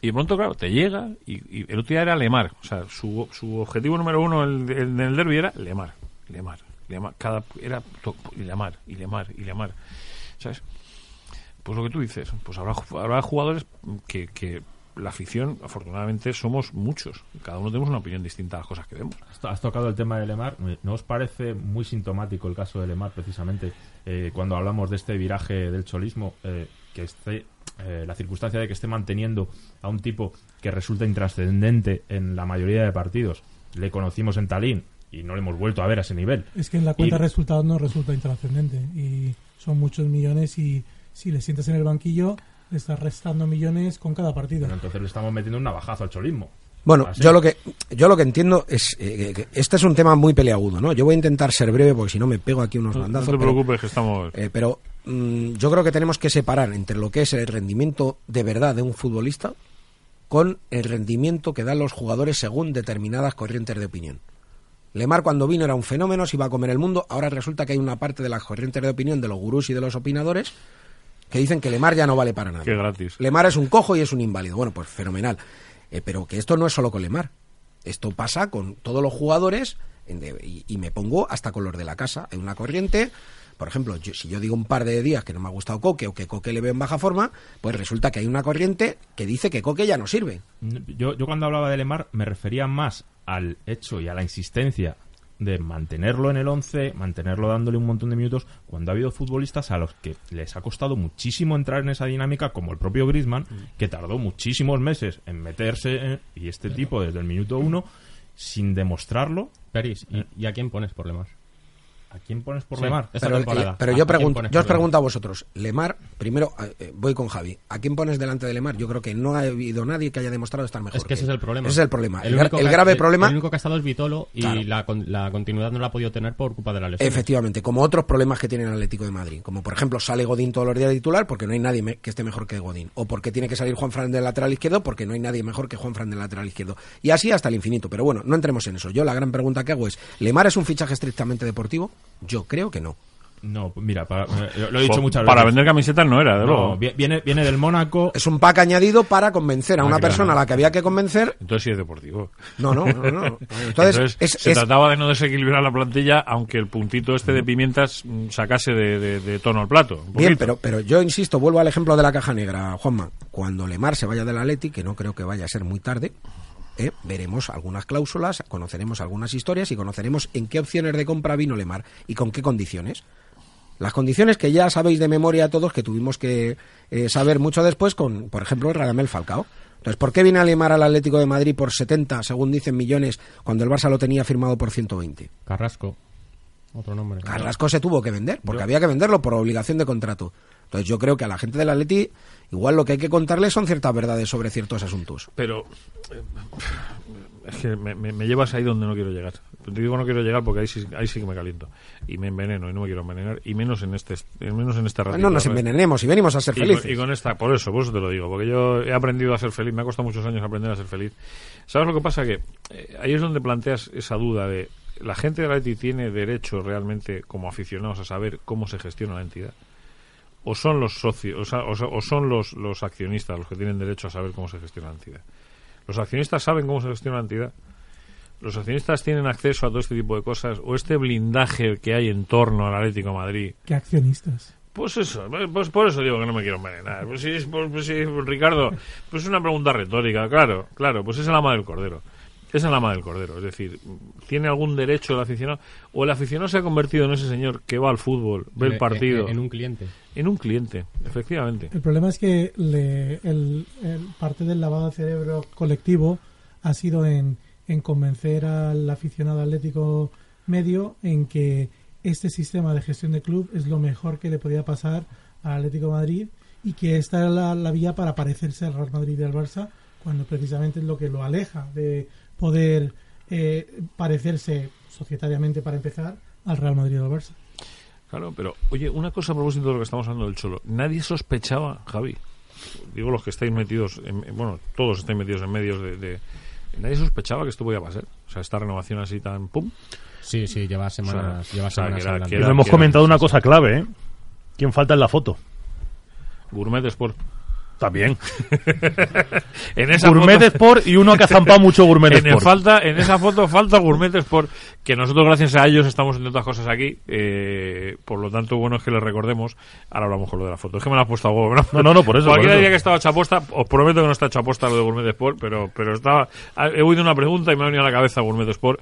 y de pronto, claro, te llega y, y el otro día era Lemar. O sea, su, su objetivo número uno en el, derby era Lemar, Lemar, Lemar. Cada, era y Lemar, y Lemar, y Lemar. ¿Sabes? Pues lo que tú dices, pues habrá, habrá jugadores que, que la afición, afortunadamente, somos muchos. Cada uno tenemos una opinión distinta a las cosas que vemos. Has tocado el tema de Lemar. ¿No os parece muy sintomático el caso de Lemar, precisamente, eh, cuando hablamos de este viraje del cholismo, eh, que esté, eh, la circunstancia de que esté manteniendo a un tipo que resulta intrascendente en la mayoría de partidos? Le conocimos en Talín y no le hemos vuelto a ver a ese nivel. Es que en la cuenta Y- de resultados no resulta intrascendente y son muchos millones y si le sientas en el banquillo le estás restando millones con cada partido. Bueno, entonces le estamos metiendo un navajazo al cholismo. Bueno, Así. yo lo que yo lo que entiendo es eh, que este es un tema muy peleagudo, ¿no? Yo voy a intentar ser breve porque si no me pego aquí unos No, te pero- preocupes, que estamos... Eh, pero mm, yo creo que tenemos que separar entre lo que es el rendimiento de verdad de un futbolista con el rendimiento que dan los jugadores según determinadas corrientes de opinión. Lemar cuando vino era un fenómeno, se iba a comer el mundo, ahora resulta que hay una parte de las corrientes de opinión de los gurús y de los opinadores que dicen que Lemar ya no vale para nada. Qué gratis. Lemar es un cojo y es un inválido. Bueno, pues fenomenal. Eh, pero que esto no es solo con Lemar. Esto pasa con todos los jugadores y, me pongo hasta con los de la casa. Hay una corriente. Por ejemplo, si yo digo un par de días que no me ha gustado Coque o que Coque le veo en baja forma, pues resulta que hay una corriente que dice que Coque ya no sirve. Yo, yo cuando hablaba de Lemar me refería más al hecho y a la insistencia de mantenerlo en el 11, mantenerlo dándole un montón de minutos, cuando ha habido futbolistas a los que les ha costado muchísimo entrar en esa dinámica, como el propio Griezmann, que tardó muchísimos meses en meterse, en- y este tipo desde el minuto uno, sin demostrarlo, Peris, ¿y, y a quién pones por Lemar? ¿A quién pones por Sí. Lemar? Esta pero temporada. pero ¿A- yo, pregunto, yo os pregunto a vosotros, Lemar, primero eh, eh, voy con Javi, ¿a quién pones delante de Lemar? Yo creo que no ha habido nadie que haya demostrado estar mejor. Es que ese es el problema. Ese es el problema. El, que- grave el- problema El único que ha estado es Vitolo y Claro. la, la continuidad no la ha podido tener por culpa de la lesión. Efectivamente, como otros problemas que tiene el Atlético de Madrid, como por ejemplo sale Godín todos los días de titular porque no hay nadie me- que esté mejor que Godín, o porque tiene que salir Juan Fran del lateral izquierdo porque no hay nadie mejor que Juan Fran del lateral izquierdo, y así hasta el infinito. Pero bueno, no entremos en eso. Yo la gran pregunta que hago es, ¿Lemar es un fichaje estrictamente deportivo? Yo creo que no. No, mira, para- eh, lo he dicho Por- muchas Para veces. vender camisetas no era, de No, luego. vi- viene, viene del Mónaco. Es un pack añadido para convencer a Ah, una claro. persona a la que había que convencer. Entonces sí es deportivo. No, no, no. no. Entonces, Entonces, es- se es- trataba de no desequilibrar la plantilla, aunque el puntito este de pimientas mm, sacase de, de- de tono al plato. Bien, pero, pero yo insisto, vuelvo al ejemplo de la caja negra, Juanma. Cuando Lemar se vaya del Atleti, que no creo que vaya a ser muy tarde, eh, veremos algunas cláusulas, conoceremos algunas historias y conoceremos en qué opciones de compra vino Lemar y con qué condiciones. Las condiciones que ya sabéis de memoria todos que tuvimos que eh, saber mucho después con, por ejemplo, Radamel Falcao. Entonces, ¿por qué viene a Lemar al Atlético de Madrid por 70, según dicen millones, cuando el Barça lo tenía firmado por 120? Carrasco, otro nombre. Carrasco se tuvo que vender, porque Yo- había que venderlo por obligación de contrato. Entonces yo creo que a la gente del Atleti igual lo que hay que contarle son ciertas verdades sobre ciertos asuntos. Pero eh, es que me, me- me llevas ahí donde no quiero llegar. Te digo no quiero llegar porque ahí sí, ahí sí que me caliento. Y me enveneno y no me quiero envenenar. Y menos en este, menos en ratito. no nos envenenemos y venimos a ser Y con, felices. y con esta, por eso, por eso te lo digo, porque yo he aprendido a ser feliz, me ha costado muchos años aprender a ser feliz. ¿Sabes lo que pasa? Que eh, ahí es donde planteas esa duda de, ¿la gente de la ETI tiene derecho realmente como aficionados a saber cómo se gestiona la entidad? ¿O son los socios, o, sea, o son los, los accionistas los que tienen derecho a saber cómo se gestiona la entidad? ¿Los accionistas saben cómo se gestiona la entidad? ¿Los accionistas tienen acceso a todo este tipo de cosas? ¿O este blindaje que hay en torno al Atlético de Madrid ¿Qué accionistas? pues eso, pues por eso digo que no me quiero envenenar. Pues sí, pues, pues sí, Ricardo, pues es una pregunta retórica, claro, claro, pues es el ama del cordero. Esa es la madre del cordero. Es decir, ¿tiene algún derecho el aficionado? O el aficionado se ha convertido en ese señor que va al fútbol, ve el En- partido. En, en un cliente. En un cliente, efectivamente. El problema es que le- el, el parte del lavado de cerebro colectivo ha sido en, en convencer al aficionado atlético medio en que este sistema de gestión de club es lo mejor que le podía pasar al Atlético de Madrid y que esta era la, la vía para parecerse al Real Madrid y al Barça cuando precisamente es lo que lo aleja de poder eh, parecerse societariamente para empezar al Real Madrid y al Barça. Claro, pero oye, una cosa a propósito de lo que estamos hablando del Cholo. Nadie sospechaba, Javi, digo los que estáis metidos, en, en- bueno, todos estáis metidos en medios de, de- Nadie sospechaba que esto podía pasar. O sea, esta renovación así tan pum. Sí, sí, lleva semanas, O sea, lleva o sea, semanas que era- hablando. que Y era- no hemos que comentado una cosa clave, ¿eh? ¿Quién falta en la foto? Gourmet Sport. También. En esa Gourmet foto- Sport y uno que ha zampado mucho Gourmet en, Sport. falta, en esa foto falta Gourmet Sport, que nosotros gracias a ellos estamos haciendo otras cosas aquí, eh, por lo tanto bueno es que les recordemos, ahora hablamos con lo de la foto, es que me la has puesto a huevo, No, no, no, por eso, eso. diría que estaba hecho a posta, os prometo que no está hecho a posta lo de Gourmet Sport, pero, pero estaba, he oído una pregunta y me ha venido a la cabeza Gourmet Sport.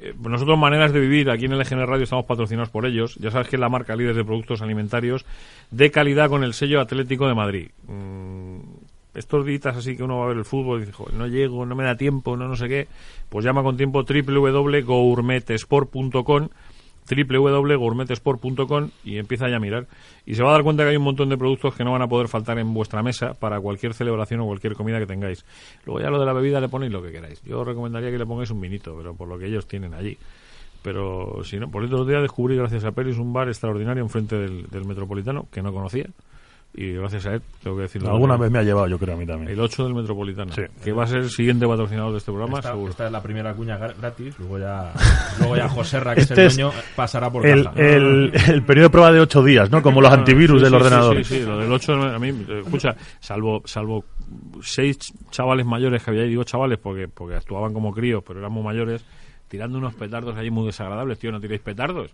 Eh, Nosotros, Maneras de Vivir, aquí en el EGN Radio estamos patrocinados por ellos. Ya sabes que es la marca líder de productos alimentarios de calidad con el sello Atlético de Madrid. Mm, estos días así que uno va a ver el fútbol y dice, "Joder, no llego, no me da tiempo, no no sé qué, pues llama con tiempo www.gourmetesport.com www.gourmetesport.com y empieza ya a mirar. Y se va a dar cuenta que hay un montón de productos que no van a poder faltar en vuestra mesa para cualquier celebración o cualquier comida que tengáis. Luego ya lo de la bebida le ponéis lo que queráis. Yo os recomendaría que le pongáis un vinito, pero por lo que ellos tienen allí. Pero si no, por otro día descubrí gracias a Peris un bar extraordinario enfrente del, del Metropolitano que no conocía. Y gracias a él, tengo que decirlo. Alguna vez me ha llevado, yo creo, a mí también. El 8 del Metropolitano, Sí. que va a ser el siguiente patrocinador de este programa, Esta, seguro. esta es la primera cuña gra- gratis, luego ya, luego ya que Este es es el dueño, pasará por El, caja. el, el periodo de prueba de ocho días, ¿no? Como los antivirus Sí, del sí, ordenador. Sí, sí, sí, lo del 8, a mí, escucha, salvo, salvo seis ch- chavales mayores que había ahí, digo chavales porque, porque actuaban como críos, pero eran muy mayores, tirando unos petardos allí muy desagradables, tío, no tiréis petardos,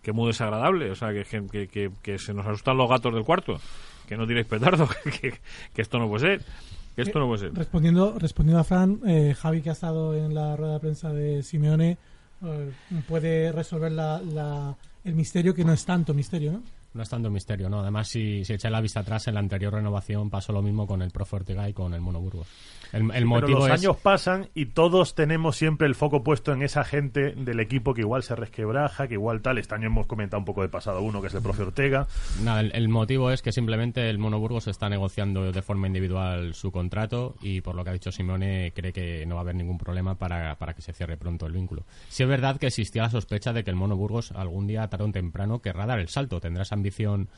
que muy desagradable, o sea, que, que, que, que- que se nos asustan los gatos del cuarto, que no tiréis petardos, que, que esto no puede ser, que esto no puede ser. Respondiendo, respondiendo a Fran, eh, Javi, que ha estado en la rueda de prensa de Simeone, eh, puede resolver la, la- el misterio que no es tanto misterio, ¿no? No es tanto misterio, ¿no? Además, si, si echáis la vista atrás, en la anterior renovación pasó lo mismo con el Profe Ortega y con el Mono Burgos. El, el Pero motivo los es... años pasan y todos tenemos siempre el foco puesto en esa gente del equipo que igual se resquebraja, que igual tal. Este año hemos comentado un poco de pasado uno, que es el profe Ortega. Nada, el, el motivo es que simplemente el Mono Burgos está negociando de forma individual su contrato y por lo que ha dicho Simone cree que no va a haber ningún problema para, para que se cierre pronto el vínculo. Si es verdad que existía la sospecha de que el Mono Burgos algún día, tarde o temprano, querrá dar el salto. Tendrá esa ambición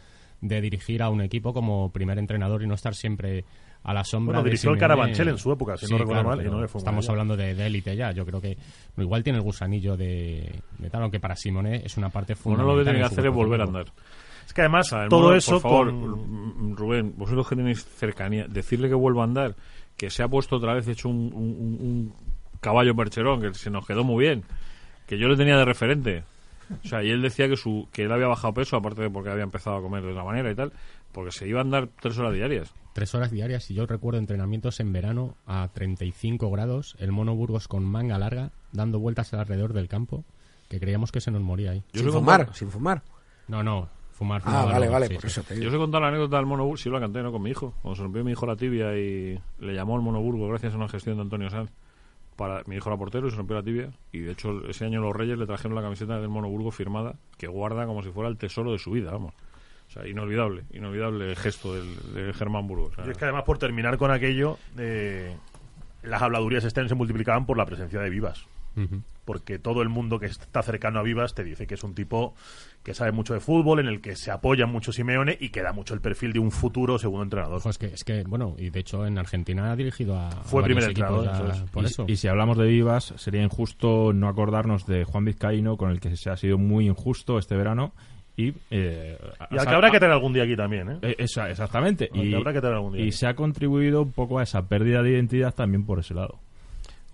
de dirigir a un equipo como primer entrenador y no estar siempre a la sombra Bueno, de dirigió el. Carabanchel en su época, si no recuerdo mal, y pero no le fue muy Estamos hablando de élite ya. Yo creo que igual tiene el gusanillo de, de tal, aunque para Simone es una parte Bueno, fundamental. lo que tiene que hacer es volver a andar. Es que además el todo eso por favor, con- mm, Rubén, vosotros que tenéis cercanía, decirle que vuelva a andar, que se ha puesto otra vez hecho un, un- un- un caballo percherón, que se nos quedó muy bien, que yo le tenía de referente. O sea, y él decía que su que él había bajado peso, aparte de porque había empezado a comer de otra manera y tal, porque se iba a andar tres horas diarias. Tres horas diarias y yo recuerdo entrenamientos en verano a 35 grados, el mono Burgos con manga larga, dando vueltas alrededor del campo, que creíamos que se nos moría ahí. Yo sin fumar, sin fumar. No, no, fumar. Ah, fumar, vale, no, vale, sí, por sí. eso te Yo os he contado la anécdota del Monoburgo, sí la canté, ¿no? Con mi hijo. Cuando se rompió mi hijo la tibia y le llamó al Monoburgo gracias a una gestión de Antonio Sanz. Para, mi hijo era portero y se rompió la tibia. Y de hecho, ese año los Reyes le trajeron la camiseta del Monoburgo firmada, que guarda como si fuera el tesoro de su vida, vamos. O sea, inolvidable, inolvidable el gesto del, de Germán Burgos. O sea, Y es que además, por terminar con aquello, eh, las habladurías este se multiplicaban por la presencia de Vivas. Porque todo el mundo que está cercano a Vivas te dice que es un tipo que sabe mucho de fútbol, en el que se apoya mucho Simeone y que da mucho el perfil de un futuro segundo entrenador. Ojo, es que, es que, bueno, y de hecho en Argentina ha dirigido a. Fue a primer entrenador, ya eso es. por y, eso. y si hablamos de Vivas, sería injusto no acordarnos de Juan Vizcaíno, con el que se ha sido muy injusto este verano. Y, eh, Y al que habrá que tener algún día aquí también, ¿eh? eh, esa- exactamente. Al que Y, habrá que tener algún día y aquí. se ha contribuido un poco a esa pérdida de identidad también por ese lado.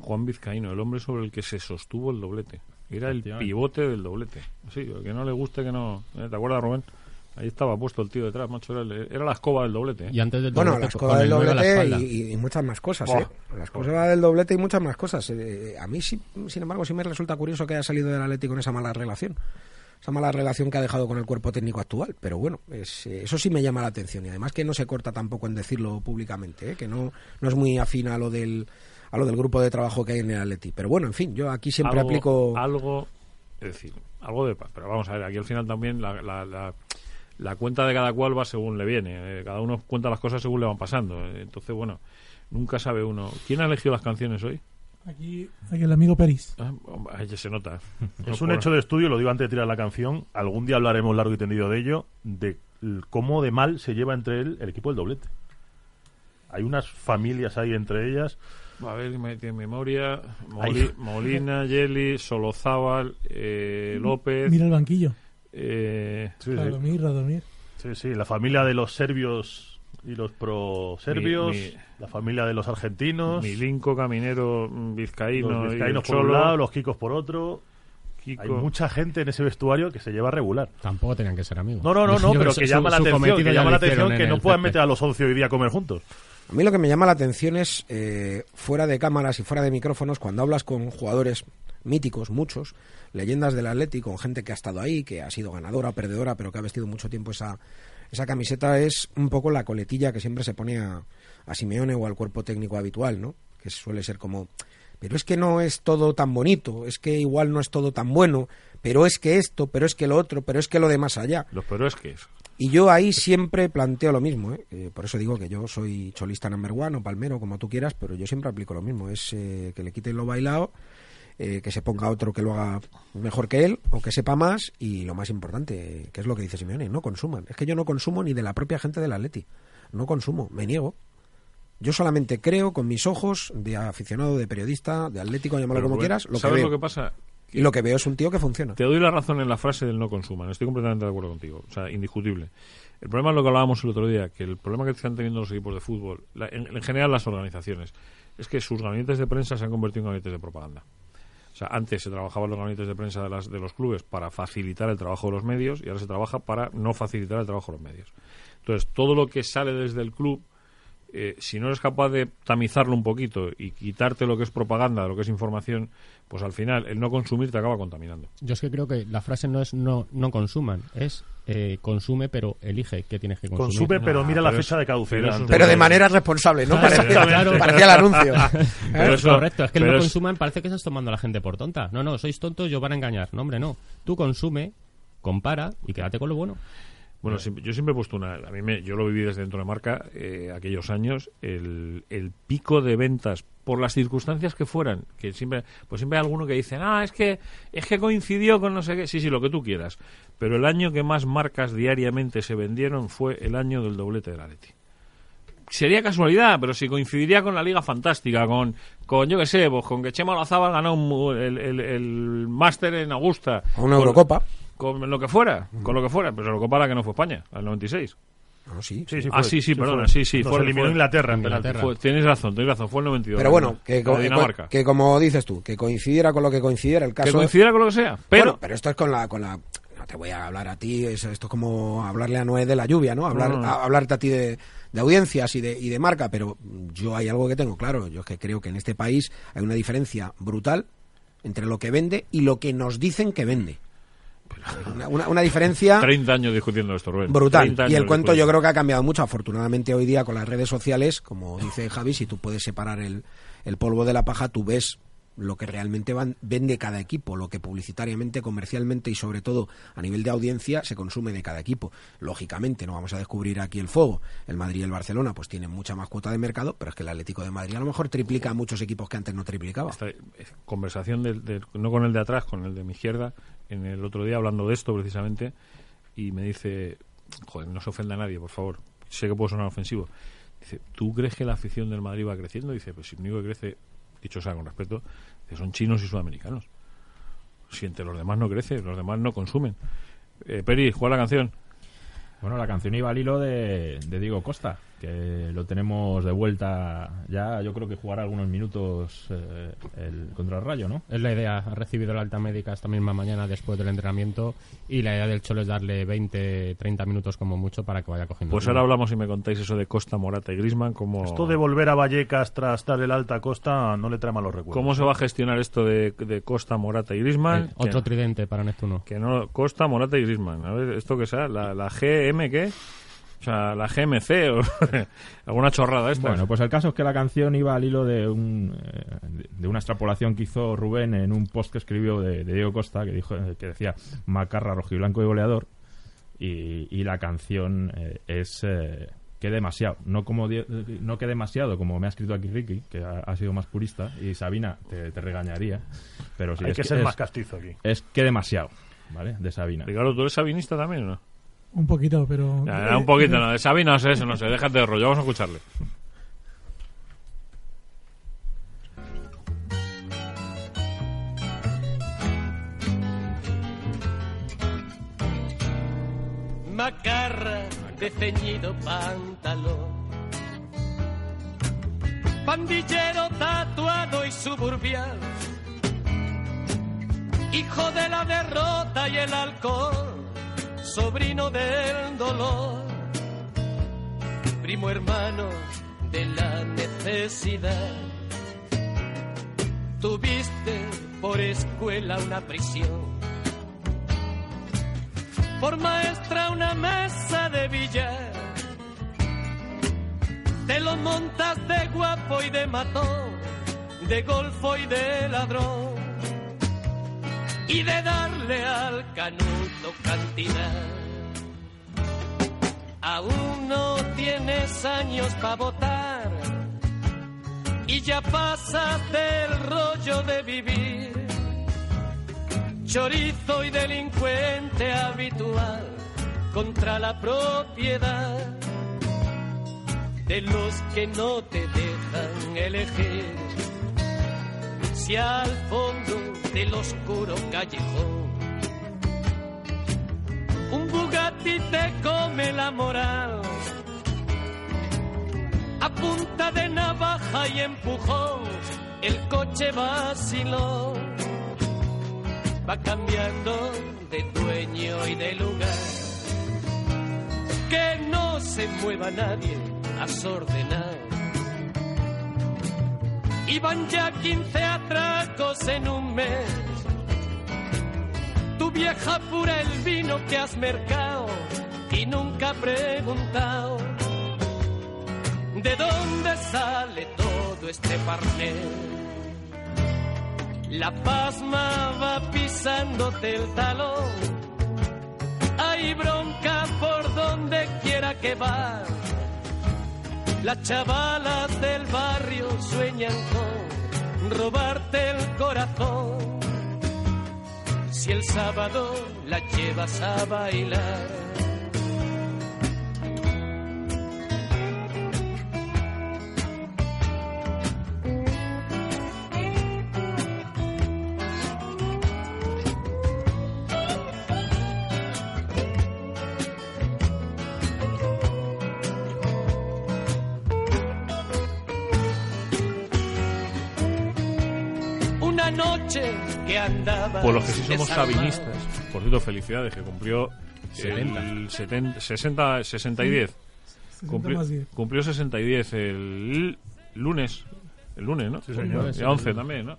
Juan Vizcaíno, el hombre sobre el que se sostuvo el doblete. Era el pivote del doblete. Sí, que no le guste, que no. ¿eh? ¿Te acuerdas, Rubén? Ahí estaba puesto el tío detrás, macho. Era, el- era la escoba del doblete. ¿eh? Y antes del Bueno, doblete, la con escoba del la doblete y, y muchas más cosas. ¿eh? La escoba del doblete y muchas más cosas. Eh, a mí, sí, sin embargo, sí me resulta curioso que haya salido del Atlético con esa mala relación. Esa mala relación que ha dejado con el cuerpo técnico actual. Pero bueno, es, eh, eso sí me llama la atención. Y además que no se corta tampoco en decirlo públicamente, ¿eh? que no, no es muy afín a lo del a lo del grupo de trabajo que hay en el Atleti. Pero bueno, en fin, yo aquí siempre algo, aplico... algo, es decir, algo de paz. Pero vamos a ver, aquí al final también la, la, la, la cuenta de cada cual va según le viene. eh, cada uno cuenta las cosas según le van pasando. entonces, bueno, nunca sabe uno. ¿Quién ha elegido las canciones hoy? Aquí, aquí el amigo Peris. Ah, ahí se nota. Es un hecho de estudio, lo digo antes de tirar la canción. Algún día hablaremos largo y tendido de ello, de cómo de mal se lleva entre él el equipo del doblete. Hay unas familias ahí entre ellas. A ver, me tiene memoria. Moli- Molina, Yeli, Solozábal, eh, López. Mira el banquillo. eh, Sí, sí. Radomir, Radomir. Sí, sí, la familia de los serbios y los pro-serbios, Mi- mi- la familia de los argentinos, Milinko, Caminero, Vizcaíno, los y vizcaínos por un lado, los kikos por otro. Kiko. Hay mucha gente en ese vestuario que se lleva regular. Tampoco tenían que ser amigos. No, no, no, no, pero que su- llama la su atención, que llama la atención que no puedan CP. meter a los 11 hoy día a comer juntos. A mí lo que me llama la atención es, eh, fuera de cámaras y fuera de micrófonos, cuando hablas con jugadores míticos, muchos, leyendas del Atlético, con gente que ha estado ahí, que ha sido ganadora, perdedora, pero que ha vestido mucho tiempo esa, esa camiseta, es un poco la coletilla que siempre se pone a, a Simeone o al cuerpo técnico habitual, ¿no? Que suele ser como, pero es que no es todo tan bonito, es que igual no es todo tan bueno, pero es que esto, pero es que lo otro, pero es que lo de más allá. Los pero es que es. Y yo ahí siempre planteo lo mismo, ¿eh? Eh, por eso digo que yo soy cholista number one o palmero, como tú quieras, pero yo siempre aplico lo mismo, es eh, que le quiten lo bailado, eh, que se ponga otro que lo haga mejor que él o que sepa más y lo más importante, que es lo que dice Simeone, no consuman. Es que yo no consumo ni de la propia gente del Atleti, no consumo, me niego. Yo solamente creo con mis ojos de aficionado, de periodista, de atlético, llámalo como quieras, lo que ¿Sabes veo. lo que pasa? Y lo que veo es un tío que funciona. Te doy la razón en la frase del no consuman. Estoy completamente de acuerdo contigo. O sea, indiscutible. El problema es lo que hablábamos el otro día, que el problema que están teniendo los equipos de fútbol, la- en, en general las organizaciones, es que sus gabinetes de prensa se han convertido en gabinetes de propaganda. O sea, antes se trabajaban los gabinetes de prensa de, las, de los clubes para facilitar el trabajo de los medios y ahora se trabaja para no facilitar el trabajo de los medios. Entonces, todo lo que sale desde el club, eh, si no eres capaz de tamizarlo un poquito y quitarte lo que es propaganda, lo que es información, pues al final el no consumir te acaba contaminando. Yo es que creo que la frase no es no, no consuman, es eh, consume pero elige qué tienes que consumir. Consume, pero mira la pero fecha de caducidad. pero Pero de manera responsable, ¿no? Claro, Parecía, claro. parecía el anuncio. Pero Es eso- correcto, es que no es- consuman parece que estás tomando a la gente por tonta. No, no, sois tontos, yo van a engañar. No, hombre, no. Tú consume, compara y quédate con lo bueno. Bueno, siempre- yo siempre he puesto una. A mí me, yo lo viví desde dentro de marca eh, aquellos años. El, el pico de ventas por las circunstancias que fueran, que siempre, pues siempre hay alguno que dice, ah, es que es que coincidió con no sé qué. Sí, sí, lo que tú quieras. Pero el año que más marcas diariamente se vendieron fue el año del doblete de la Leti. Sería casualidad, pero si coincidiría con la Liga Fantástica, con, con yo qué sé, pues con que Chema Olazábal ganó un el, el, el máster en Augusta. A una con- Eurocopa. Con lo que fuera, con lo que fuera. Pero la Eurocopa la que no fue España, al 96. No, sí. Sí, sí, Ah, sí, sí, perdona, fue. sí, sí, fue- eliminó Inglaterra en Inglaterra. Fue- tienes razón, tienes razón, fue el 92. Pero bueno, que, co- Dinamarca. que como dices tú, que coincidiera con lo que coincidiera el Que caso. coincidiera con lo que sea. Pero, Bueno, pero esto es con la, con la. No te voy a hablar a ti, es- esto es como hablarle a Noé de la lluvia, ¿no? Hablar, No, no. a- hablarte a ti de, de audiencias y de, y de marca, pero yo hay algo que tengo claro. Yo es que creo que en este país hay una diferencia brutal entre lo que vende y lo que nos dicen que vende. Una, una- una diferencia 30 años discutiendo esto, Rubén. brutal. 30 Y el cuento yo creo que ha cambiado mucho. Afortunadamente hoy día con las redes sociales, como dice Javi, si tú puedes separar el, el polvo de la paja, tú ves lo que realmente van- vende cada equipo, lo que publicitariamente, comercialmente y sobre todo a nivel de audiencia se consume de cada equipo. Lógicamente no vamos a descubrir aquí el fuego. El Madrid y el Barcelona pues tienen mucha más cuota de mercado, pero es que el Atlético de Madrid a lo mejor triplica a muchos equipos que antes no triplicaba. Esta eh, conversación del, del- no con el de atrás, con el de mi izquierda, en el otro día hablando de esto precisamente, y me dice, joder, no se ofenda a nadie, por favor, sé que puedo sonar ofensivo. Dice, ¿tú crees que la afición del Madrid va creciendo? Dice, pues si único que crece, dicho sea con respeto, son chinos y sudamericanos. Si entre los demás no crece, los demás no consumen. Eh, Peri, ¿cuál es la canción? Bueno, la canción iba al hilo de Diego Costa, que lo tenemos de vuelta ya. Yo creo que jugará algunos minutos eh, el, contra el Rayo, ¿no? Es la idea. Ha recibido la alta médica esta misma mañana después del entrenamiento y la idea del Cholo es darle 20, 30 minutos como mucho para que vaya cogiendo. Pues ahora hablamos y me contáis eso de Costa, Morata y Grisman. Cómo, Esto de volver a Vallecas tras dar el alta costa no le trae malos recuerdos. ¿Cómo se va a gestionar esto de, de Costa, Morata y Grisman? Eh, otro tridente para Neptuno. Que no, Costa, Morata y Grisman. A ver, ¿esto que sea? ¿La, la GM qué? O sea, la GMC o alguna chorrada esta. Bueno, pues el caso es que la canción iba al hilo de, un, eh, de una extrapolación que hizo Rubén en un post que escribió de, de Diego Costa que dijo que decía Macarra, rojiblanco y goleador y, y la canción eh, es eh, que demasiado, no como die- no que demasiado como me ha escrito aquí Ricky, que ha, ha sido más purista y Sabina te, te regañaría, pero sí Hay es que ser es- más castizo aquí. es que demasiado, ¿vale? De Sabina. Ricardo, ¿tú eres sabinista también o no? Un poquito, pero... Ya, ya, un poquito, ¿no? De Xavi no sé eso, no sé. Déjate de rollo, vamos a escucharle. macarra de ceñido pantalón. Pandillero tatuado y suburbial, hijo de la derrota y el alcohol, sobrino del dolor, primo hermano de la necesidad. Tuviste por escuela una prisión por maestra una mesa de billar. Te lo montas de guapo y de matón, de golfo y de ladrón, y de darle al canuto cantidad. Aún no tienes años para votar, y ya pasas del rollo de vivir chorizo y delincuente habitual contra la propiedad de los que no te dejan elegir. Si al fondo del oscuro callejón un Bugatti te come la moral a punta de navaja y empujón el coche vaciló va cambiando de dueño y de lugar. Que no se mueva nadie desordenado. Y van ya 15 atracos en un mes. Tu vieja pura el vino que has mercado y nunca ha preguntado de dónde sale todo este parnel. La pasma va pisándote el talón. Hay bronca por donde quiera que vas. Las chavalas del barrio sueñan con robarte el corazón. Si el sábado la llevas a bailar. Por los que sí somos sabinistas. Por cierto, felicidades, que cumplió el 70, 60, 60 y 10. 60 Cumplió, más 10. cumplió 60 y 10 el lunes. El lunes, ¿no? Sí, señor. Y 11 también, ¿no?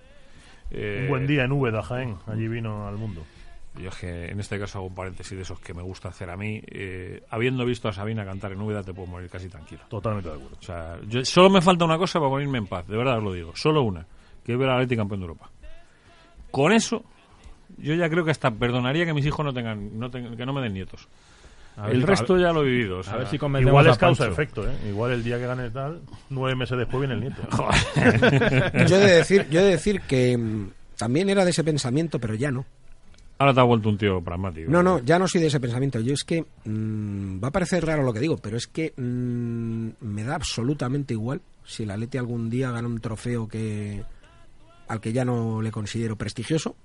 Eh, Un buen día en Úbeda, Jaén. Allí vino al mundo. Yo es que en este caso hago un paréntesis de esos que me gusta hacer a mí. Eh, habiendo visto a Sabina cantar en Úbeda, te puedo morir casi tranquilo. Totalmente de acuerdo. O sea, yo, solo me falta una cosa para ponerme en paz, de verdad os lo digo. Solo una, que es ver al Atlético campeón de Europa. Con eso, yo ya creo que hasta perdonaría que mis hijos no tengan, no tengan- que no me den nietos. A El resto ya lo he vivido. o sea, A ver si Igual es causa Pancho. efecto, ¿eh? Igual el día que gane tal, nueve meses después viene el nieto. Yo he de decir, yo he de decir que mm, también era de ese pensamiento, pero ya no. Ahora te ha vuelto un tío pragmático. No, no, ya no soy de ese pensamiento. Yo es que mm, va a parecer raro lo que digo, pero es que mm, me da absolutamente igual si el Atleti algún día gana un trofeo que al que ya no le considero prestigioso.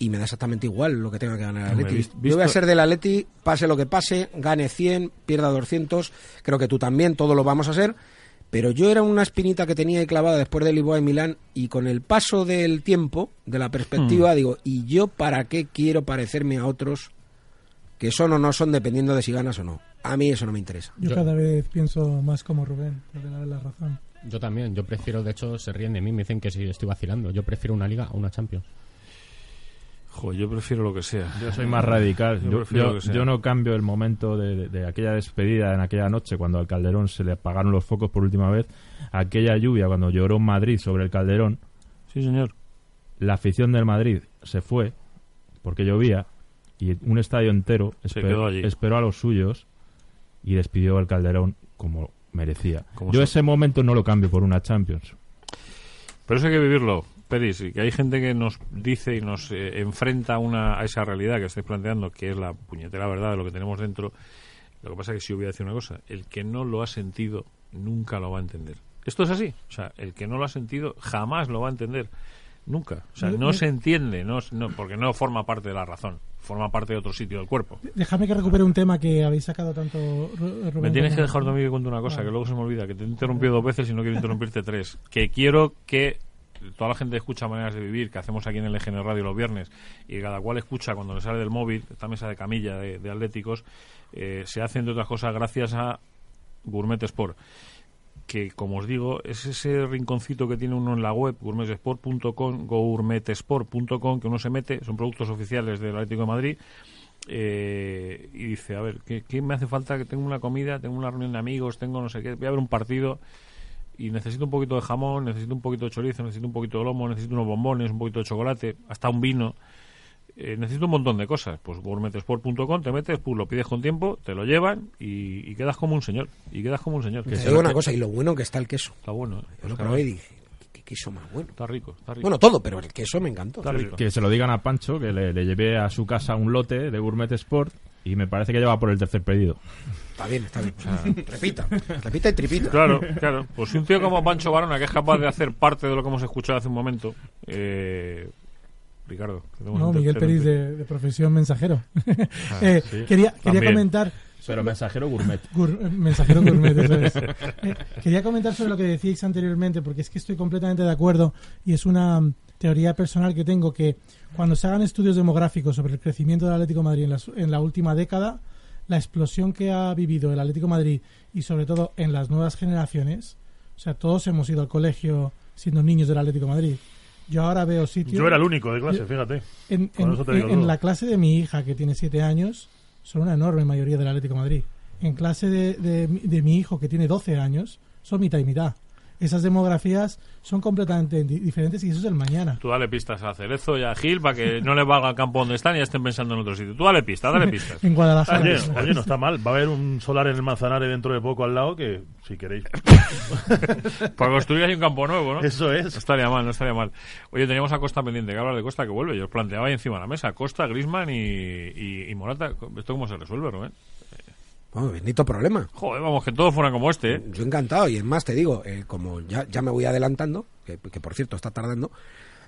y me da exactamente igual lo que tenga que ganar el Atleti. Yo voy a ser del Atleti, pase lo que pase, gane 100, pierda 200, creo que tú también, todo lo vamos a ser, pero yo era una espinita que tenía ahí clavada después del Lisboa y Milán y con el paso del tiempo, de la Hmm. perspectiva, digo, ¿y yo para qué quiero parecerme a otros que son o no son dependiendo de si ganas o no? A mí eso no me interesa. Yo cada vez pienso más como Rubén, la razón. Yo también, yo prefiero, de hecho, se ríen de mí, me dicen que si estoy vacilando. Yo prefiero una liga a una Champions. Jo, yo prefiero lo que sea. Yo soy más radical. Yo Yo, prefiero yo- que sea. yo no cambio el momento de, de- de aquella despedida en aquella noche cuando al Calderón se le apagaron los focos por última vez, aquella lluvia cuando lloró Madrid sobre el Calderón, Sí, señor. la afición del Madrid se fue porque llovía y un estadio entero esperó a los suyos y despidió al Calderón como merecía. Yo ese momento no lo cambio por una Champions. Pero eso hay que vivirlo, Peris, y que hay gente que nos dice y nos eh, enfrenta a, una, a esa realidad que estáis planteando, que es la puñetera verdad de lo que tenemos dentro. Lo que pasa es que si yo voy a decir una cosa, el que no lo ha sentido nunca lo va a entender. Esto es así, o sea, el que no lo ha sentido jamás lo va a entender. Nunca. O sea, no se entiende, no, no, porque no forma parte de la razón, forma parte de otro sitio del cuerpo. Déjame que recupere un tema que habéis sacado tanto Rubén. Me tienes que dejar también que cuente una cosa, que luego se me olvida, que te he interrumpido dos veces y no quiero interrumpirte tres. Que quiero que toda la gente escucha Maneras de Vivir, que hacemos aquí en el EGN Radio los viernes, y cada cual escucha cuando le sale del móvil, esta mesa de camilla de, de atléticos, eh, se hace, entre otras cosas, gracias a Gourmet Sport que como os digo es ese rinconcito que tiene uno en la web gourmetsport.com gourmetsport.com que uno se mete son productos oficiales del Atlético de Madrid eh, y dice a ver ¿qué, qué me hace falta que tengo una comida tengo una reunión de amigos tengo no sé qué voy a ver un partido y necesito un poquito de jamón necesito un poquito de chorizo necesito un poquito de lomo necesito unos bombones un poquito de chocolate hasta un vino eh, necesito un montón de cosas. Pues gourmetsport.com, te metes, pues lo pides con tiempo, te lo llevan y, y quedas como un señor. Y quedas como un señor. Te Que digo una cosa, y lo bueno que está el queso. Está bueno. ¿eh? Yo lo Está, probé y dije, ¿qué queso más bueno? está rico, está rico. Bueno, todo, pero el queso me encantó. Está rico. Que se lo digan a Pancho, que le, le llevé a su casa un lote de Gourmet Sport y me parece que lleva por el tercer pedido. Está bien, está bien. repita, repita y tripita. Claro, claro. Pues si un tío como Pancho Barona, que es capaz de hacer parte de lo que hemos escuchado hace un momento, eh, Ricardo. No, Miguel. Peris de, de profesión mensajero. Eh, Quería, quería comentar Pero mensajero gourmet. Gur- mensajero gourmet, eso es. Eh, quería comentar sobre lo que decíais anteriormente, porque es que estoy completamente de acuerdo y es una mm, teoría personal que tengo que cuando se hagan estudios demográficos sobre el crecimiento del Atlético de Madrid en la, su- en la última década, la explosión que ha vivido el Atlético de Madrid y sobre todo en las nuevas generaciones, o sea, todos hemos ido al colegio siendo niños del Atlético de Madrid. Yo ahora veo sitios... Yo era el único de clase, Yo- fíjate. En, en- la clase de mi hija, que tiene siete años, son una enorme mayoría del Atlético de Madrid. En clase de, de mi- de mi hijo, que tiene 12 años, son mitad y mitad. Esas demografías son completamente di- diferentes y eso es el mañana. Tú dale pistas a Cerezo y a Gil para que no les valga al campo donde están y ya estén pensando en otro sitio. Tú dale pistas, dale pistas. En Guadalajara. Oye, oye, no está mal. Va a haber un solar en el Manzanares dentro de poco al lado que, si queréis. Para construir ahí un campo nuevo, ¿no? Eso es. No estaría mal, no estaría mal. Oye, teníamos a Costa pendiente, que hablar de Costa que vuelve. Yo os planteaba ahí encima de la mesa. Costa, Grisman y, y, y Morata. ¿Esto cómo se resuelve, Rubén? Bueno, bendito problema. Joder, vamos, que todos fueran como este, ¿eh? Yo encantado, y es más, te digo, eh, como ya, ya me voy adelantando, que, que por cierto está tardando,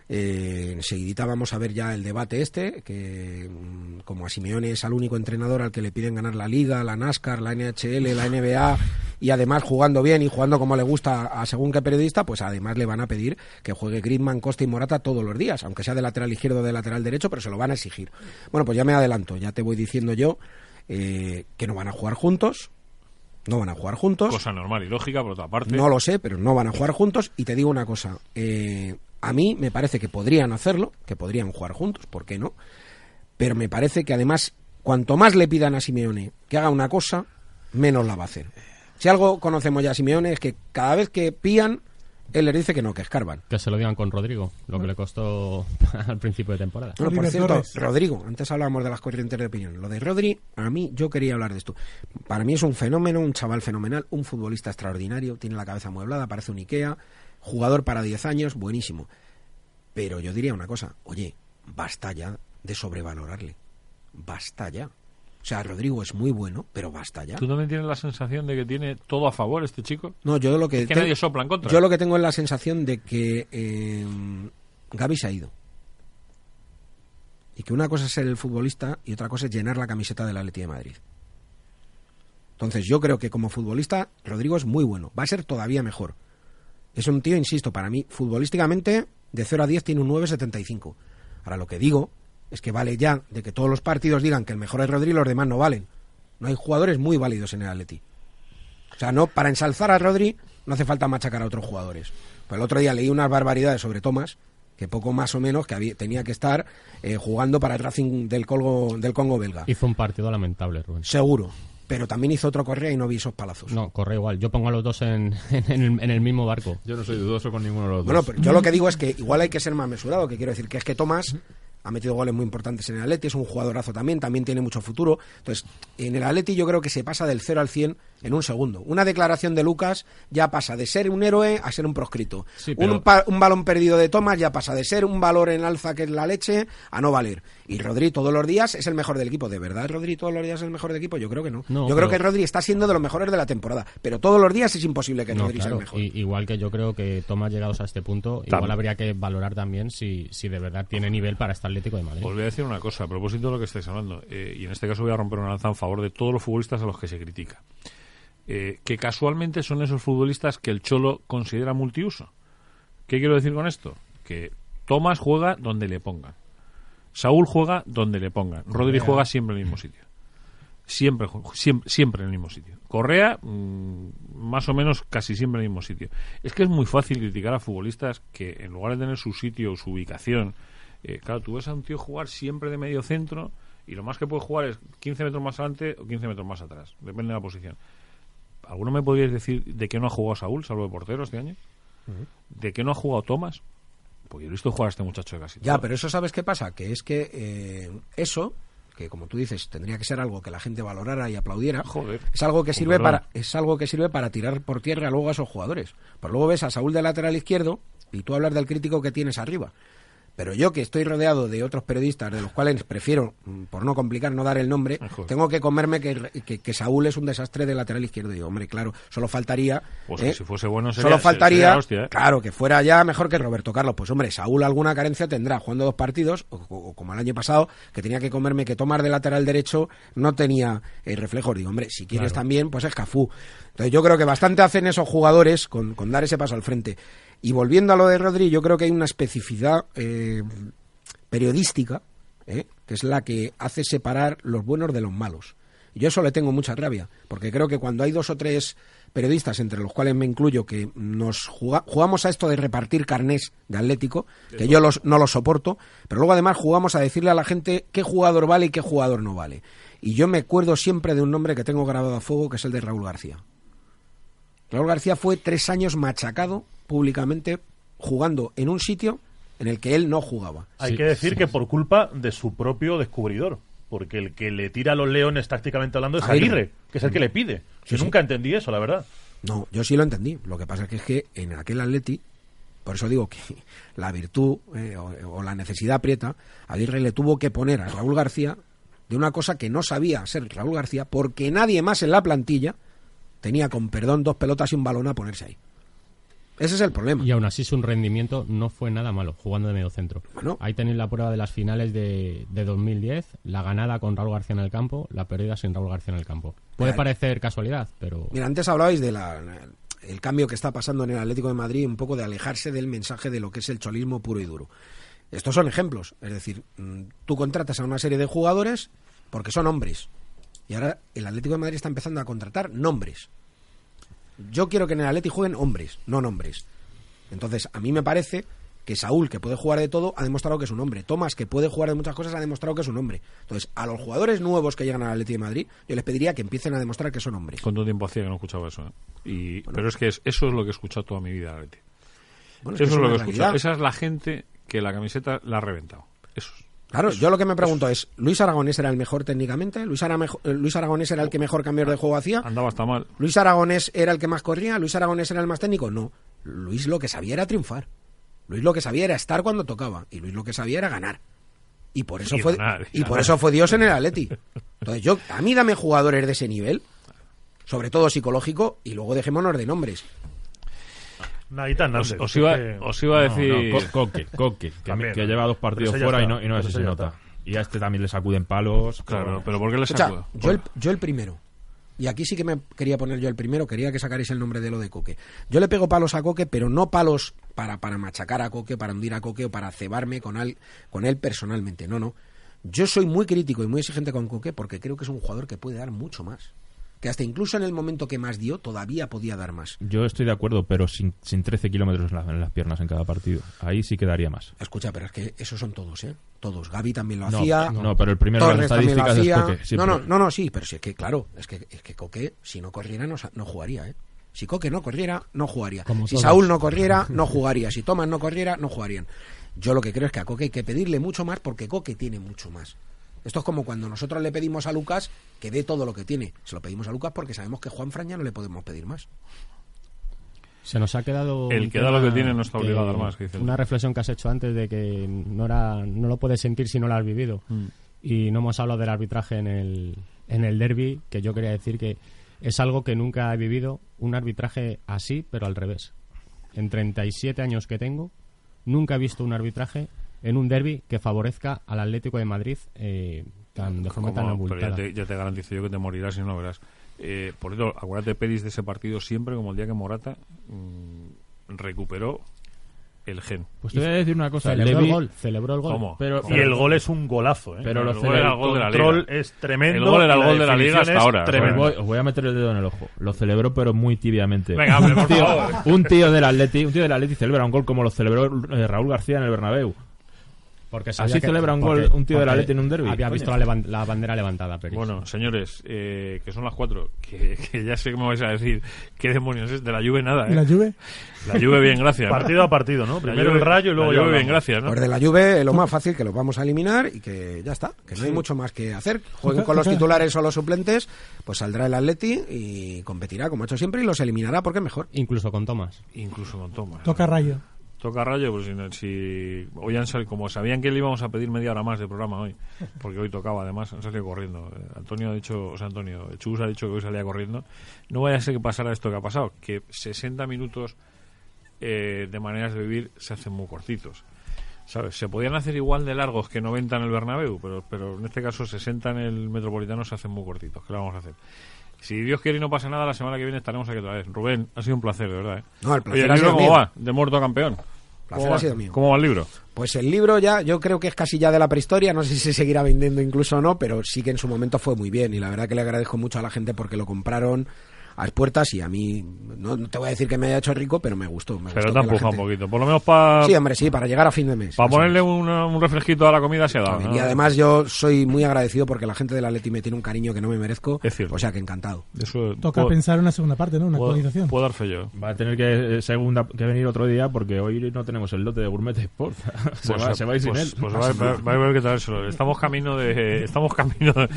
eh, enseguidita vamos a ver ya el debate este, que mm, como a Simeone es al único entrenador al que le piden ganar la Liga, la NASCAR, la NHL, la NBA, y además jugando bien y jugando como le gusta a según qué periodista, pues además le van a pedir que juegue Griezmann, Costa y Morata todos los días, aunque sea de lateral izquierdo o de lateral derecho, pero se lo van a exigir. Bueno, pues ya me adelanto, ya te voy diciendo yo eh, que no van a jugar juntos, no van a jugar juntos. Cosa normal y lógica, por otra parte. No lo sé, pero no van a jugar juntos. Y te digo una cosa, eh, a mí me parece que podrían hacerlo, que podrían jugar juntos, ¿por qué no? Pero me parece que además, cuanto más le pidan a Simeone que haga una cosa, menos la va a hacer. Si algo conocemos ya a Simeone es que cada vez que pían, él les dice que no, que escarban. Que se lo digan con Rodrigo, lo que le costó al principio de temporada. Bueno, por cierto. Rodrigo, antes hablábamos de las corrientes de opinión. Lo de Rodri, a mí, yo quería hablar de esto. Para mí es un fenómeno, un chaval fenomenal, un futbolista extraordinario, tiene la cabeza amueblada, parece un Ikea, jugador para 10 años, buenísimo. Pero yo diría una cosa, oye, basta ya de sobrevalorarle. Basta ya. O sea, Rodrigo es muy bueno, pero basta ya. ¿Tú también tienes la sensación de que tiene todo a favor este chico? No, yo lo que, Es que nadie sopla en contra. yo lo que tengo es la sensación de que eh, Gaby se ha ido. Y que una cosa es ser el futbolista y otra cosa es llenar la camiseta del Atleti de Madrid. Entonces yo creo que como futbolista Rodrigo es muy bueno, va a ser todavía mejor. Es un tío, insisto, para mí futbolísticamente de 0 a 10 tiene un 9.75. Ahora lo que digo es que vale ya de que todos los partidos digan que el mejor es Rodri y los demás no valen. No hay jugadores muy válidos en el Atleti. O sea, no para ensalzar a Rodri no hace falta machacar a otros jugadores. Pues el otro día leí unas barbaridades sobre Tomás, que poco más o menos que había- tenía que estar eh, jugando para el Racing del, Colgo, del Congo belga. Hizo un partido lamentable, Rubén. Seguro. Pero también hizo otro Correa y no vi esos palazos. No, corre igual. Yo pongo a los dos en, en el, en el mismo barco. Yo no soy dudoso con ninguno de los Bueno, dos. pero yo lo que digo es que igual hay que ser más mesurado, que quiero decir que es que Tomás ha metido goles muy importantes en el Atleti, es un jugadorazo también, también tiene mucho futuro. Entonces, en el Atleti yo creo que se pasa del 0 al 100 en un segundo. Una declaración de Lucas ya pasa de ser un héroe a ser un proscrito. Sí, pero- un, pa- un balón perdido de Tomás ya pasa de ser un valor en alza que es la leche a no valer. Y Rodri todos los días es el mejor del equipo. ¿De verdad Rodri todos los días es el mejor del equipo? Yo creo que no. No, yo creo que Rodri está siendo de los mejores de la temporada. Pero todos los días es imposible que No, Rodri sea el mejor. igual que yo creo que Tomás llegados a este punto, igual Tam- habría que valorar también si, si de verdad tiene nivel para este Atlético de Madrid. Os voy a decir una cosa, a propósito de lo que estáis hablando, eh, y en este caso voy a romper una lanza en favor de todos los futbolistas a los que se critica. Eh, que casualmente son esos futbolistas que el Cholo considera multiuso. ¿Qué quiero decir con esto? Que Tomás juega donde le pongan. Saúl juega donde le pongan. Rodri juega siempre en el mismo sitio. Siempre, siempre, siempre en el mismo sitio. Correa, mm, más o menos casi siempre en el mismo sitio. Es que es muy fácil criticar a futbolistas que en lugar de tener su sitio, su ubicación, eh, claro, tú ves a un tío jugar siempre de medio centro y lo más que puede jugar es 15 metros más adelante o 15 metros más atrás. Depende de la posición. ¿Alguno me podríais decir de qué no ha jugado Saúl, salvo de portero este año? ¿De qué no ha jugado Tomás? Porque yo he visto jugar a este muchacho de casi Ya, todo. pero eso sabes qué pasa, que es que eh, eso, que como tú dices, tendría que ser algo que la gente valorara y aplaudiera. Joder. Es algo que sirve para es algo que sirve para tirar por tierra luego a esos jugadores. Pero luego ves a Saúl de lateral izquierdo y tú hablas del crítico que tienes arriba. Pero yo que estoy rodeado de otros periodistas, de los cuales prefiero, mm, por no complicar, no dar el nombre, tengo que comerme que, que- que Saúl es un desastre de lateral izquierdo. Y digo, hombre, claro, solo faltaría... Pues ¿eh? si fuese bueno sería, Solo sería faltaría, hostia, ¿eh? claro, que fuera ya mejor que Roberto Carlos. Pues hombre, Saúl alguna carencia tendrá jugando dos partidos, o, como el año pasado, que tenía que comerme que tomar de lateral derecho no tenía eh, reflejos. Digo, hombre, si quieres también, pues es Cafú. Entonces yo creo que bastante hacen esos jugadores con, con dar ese paso al frente. Y volviendo a lo de Rodri, yo creo que hay una especificidad eh, periodística, ¿eh? que es la que hace separar los buenos de los malos. Yo eso le tengo mucha rabia, porque creo que cuando hay dos o tres periodistas, entre los cuales me incluyo, que nos juga- jugamos a esto de repartir carnés de Atlético, que yo los, no lo soporto, pero luego además jugamos a decirle a la gente qué jugador vale y qué jugador no vale. Y yo me acuerdo siempre de un nombre que tengo grabado a fuego, que es el de Raúl García. Raúl García fue tres años machacado públicamente jugando en un sitio en el que él no jugaba. Hay Sí, que decir sí. que por culpa de su propio descubridor. Porque el que le tira a los leones tácticamente hablando es Aguirre. Aguirre, que es el que le pide. Sí, Yo sí. nunca entendí eso, la verdad. No, yo sí lo entendí. Lo que pasa es que, es que en aquel Atleti, por eso digo que la virtud eh, o, o la necesidad aprieta, Aguirre le tuvo que poner a Raúl García de una cosa que no sabía ser Raúl García, porque nadie más en la plantilla tenía, con perdón, dos pelotas y un balón a ponerse ahí. Ese es el problema. Y aún así su rendimiento no fue nada malo jugando de medio centro. Bueno. Ahí tenéis la prueba de las finales de, de 2010, la ganada con Raúl García en el campo, la perdida sin Raúl García en el campo. Puede Mira, parecer casualidad, pero Mira, antes hablabais de la, el cambio que está pasando en el Atlético de Madrid, un poco de alejarse del mensaje de lo que es el cholismo puro y duro. Estos son ejemplos, es decir, mm, tú contratas a una serie de jugadores porque son hombres. Y ahora el Atlético de Madrid está empezando a contratar nombres. Yo quiero que en el Atlético jueguen hombres, no nombres. Entonces, a mí me parece que Saúl, que puede jugar de todo, ha demostrado que es un hombre. Tomás, que puede jugar de muchas cosas, ha demostrado que es un hombre. Entonces, a los jugadores nuevos que llegan al Atlético de Madrid, yo les pediría que empiecen a demostrar que son hombres. ¿Cuánto tiempo hacía que no escuchaba eso? eh? Y, pero es que es- eso es lo que he escuchado toda mi vida, Leti. Bueno, Eso es lo que he escuchado. Esa es la gente que la camiseta la ha reventado. Eso es. Claro, yo lo que me pregunto es, ¿Luis Aragonés era el mejor técnicamente? ¿Luis, Ara- eh, Luis Aragonés era el que mejor cambios de juego hacía? Andaba hasta mal. ¿Luis Aragonés era el que más corría? ¿Luis Aragonés era el más técnico? No. Luis lo que sabía era triunfar. Luis lo que sabía era estar cuando tocaba. Y Luis lo que sabía era ganar. Y por eso Y fue ganar, y y por eso fue Dios en el Atleti. Entonces yo a mí dame jugadores de ese nivel, sobre todo psicológico, y luego dejémonos de nombres. Nadita Os, iba, que- os iba a decir... no, Coque, Coque, que, También, que lleva dos partidos fuera y no, y no sé Ese si se ya nota. Y a este también le sacuden palos. Claro, pero ¿por qué le sacudo? yo el, yo el primero. Y aquí sí que me quería poner yo el primero, quería que sacarais el nombre de lo de Coque. Yo le pego palos a Coque, pero no palos para, para machacar a Coque, para hundir a Coque o para cebarme con, al- con él personalmente. No, no. Yo soy muy crítico y muy exigente con Coque porque creo que es un jugador que puede dar mucho más. Que hasta incluso en el momento que más dio, todavía podía dar más. Yo estoy de acuerdo, pero sin, sin 13 kilómetros en, la- en las piernas en cada partido. Ahí sí quedaría más. Escucha, pero es que esos son todos, ¿eh? Todos. Gaby también lo No, hacía. no, pero el primero de las estadísticas es hacía. Coque, siempre. No, no, no, no, sí, pero sí es que, claro, es que, es que Coque, si no corriera, no, no jugaría, ¿eh? Si Coque no corriera, no jugaría. Como si todos. Saúl no corriera, no jugaría. Si Tomás no corriera, no jugarían. Yo lo que creo es que a Coque hay que pedirle mucho más porque Coque tiene mucho más. Esto es como cuando nosotros le pedimos a Lucas que dé todo lo que tiene. Se lo pedimos a Lucas porque sabemos que Juan Fran ya no le podemos pedir más. Se nos ha quedado. El que da lo que tiene no está obligado a dar más, que. Una reflexión que has hecho antes de que no, era, no lo puedes sentir si no lo has vivido. Mm. Y no hemos hablado del arbitraje en el, en el derby, que yo quería decir que es algo que nunca he vivido, un arbitraje así, pero al revés. En 37 años que tengo, nunca he visto un arbitraje en un derby que favorezca al Atlético de Madrid eh, tan, de forma tan Como- pero ya abultada. te, ya te garantizo yo que te morirás y no lo verás. Eh, por eso, acuérdate, Peris, de ese partido siempre, como el día que Morata mm, recuperó el gen. Pues te voy a decir una cosa. Celebró Levi- el gol, celebró el gol. ¿Cómo? Pero, Y el gol es un golazo, ¿eh? Pero lo el gol era el gol de la liga. es tremendo. El gol era el gol de la liga hasta ahora, Os voy, os voy a meter el dedo en el ojo. Lo celebró, pero muy tibiamente. Venga, hombre, por un, tío, favor. un tío del Atleti, un tío del Atleti celebra un gol como lo celebró eh, Raúl García en el Bernabéu. Porque Así que- celebra un porque- gol un tío del Atleti en un derbi. Había Coño. visto la, la bandera levantada, Peris. Bueno, señores, eh, que son las cuatro, que, que ya sé que me vais a decir qué demonios es de la Juve nada, ¿Y la ¿eh? Juve? La Juve bien, gracias. Partido a partido, ¿no? Primero Juve- el rayo y luego la Juve bien, gracias, ¿no? Los de la Juve, lo más fácil que los vamos a eliminar y que ya está, que no hay mucho más que hacer. Jueguen con los titulares o los suplentes, pues saldrá el Atleti y competirá como ha hecho siempre y los eliminará porque es mejor. Incluso con Tomás. Incluso con Tomás. Toca rayo. Toca rayo, pues si, hoy han salido, como sabían que le íbamos a pedir media hora más de programa hoy, porque hoy tocaba además, han salido corriendo. Eh, Antonio ha dicho, o sea, Antonio, Chus ha dicho que hoy salía corriendo. No vaya a ser que pasara esto que ha pasado, que 60 minutos eh, de maneras de vivir se hacen muy cortitos. ¿Sabes? Se podían hacer igual de largos que 90 en el Bernabéu, pero, pero en este caso 60 en el Metropolitano se hacen muy cortitos. ¿Qué le vamos a hacer? Si Dios quiere y no pasa nada, la semana que viene estaremos aquí otra vez. Rubén, ha sido un placer, de verdad. ¿eh? No, el placer Oye, ha ¿el sido cómo mío. va? De muerto a campeón. Placer ¿Cómo ha va? sido mío. ¿Cómo va el libro? Pues el libro ya, yo creo que es casi ya de la prehistoria, no sé si se seguirá vendiendo incluso o no, pero sí que en su momento fue muy bien y la verdad que le agradezco mucho a la gente porque lo compraron a las puertas y a mí, no, no te voy a decir que me haya hecho rico, pero me gustó. me Pero gustó te empujado un gente- poquito. Por lo menos para Sí, hombre, sí, para llegar a fin de mes. Eso ponerle una- un refresquito a la comida se ha dado. ¿no? Y además yo soy muy agradecido porque la gente del Atleti me tiene un cariño que no me merezco. Es cierto. O sea que encantado. Eso Toca puedo- pensar una segunda parte, ¿no? Una puedo- actualización. Puedo dar fe yo. Va a tener que, eh, segunda, que venir otro día porque hoy no tenemos el lote de Gourmet Sport. se, Pues, va, se va a ir sin pues- él. Pues va, va- va a haber que traérselo. Estamos camino de. Estamos camino de-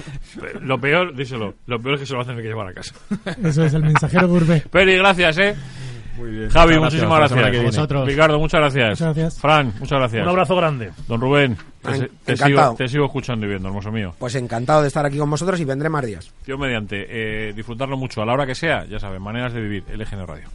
Lo peor, díselo. Lo peor es que se lo va a tener que llevar a casa. Eso es el mensajero Gourmet. Peri, gracias, eh. Muy bien. Javi, Muchas muchísimas gracias. Vosotros. Ricardo, muchas gracias. Muchas gracias. Fran, muchas gracias. Un abrazo grande. Don Rubén, te, te encantado. sigo, te sigo escuchando y viendo, hermoso mío. Pues encantado de estar aquí con vosotros y vendré más días. Dios mediante, eh, disfrutarlo mucho a la hora que sea, ya saben, maneras de vivir, LGN Radio.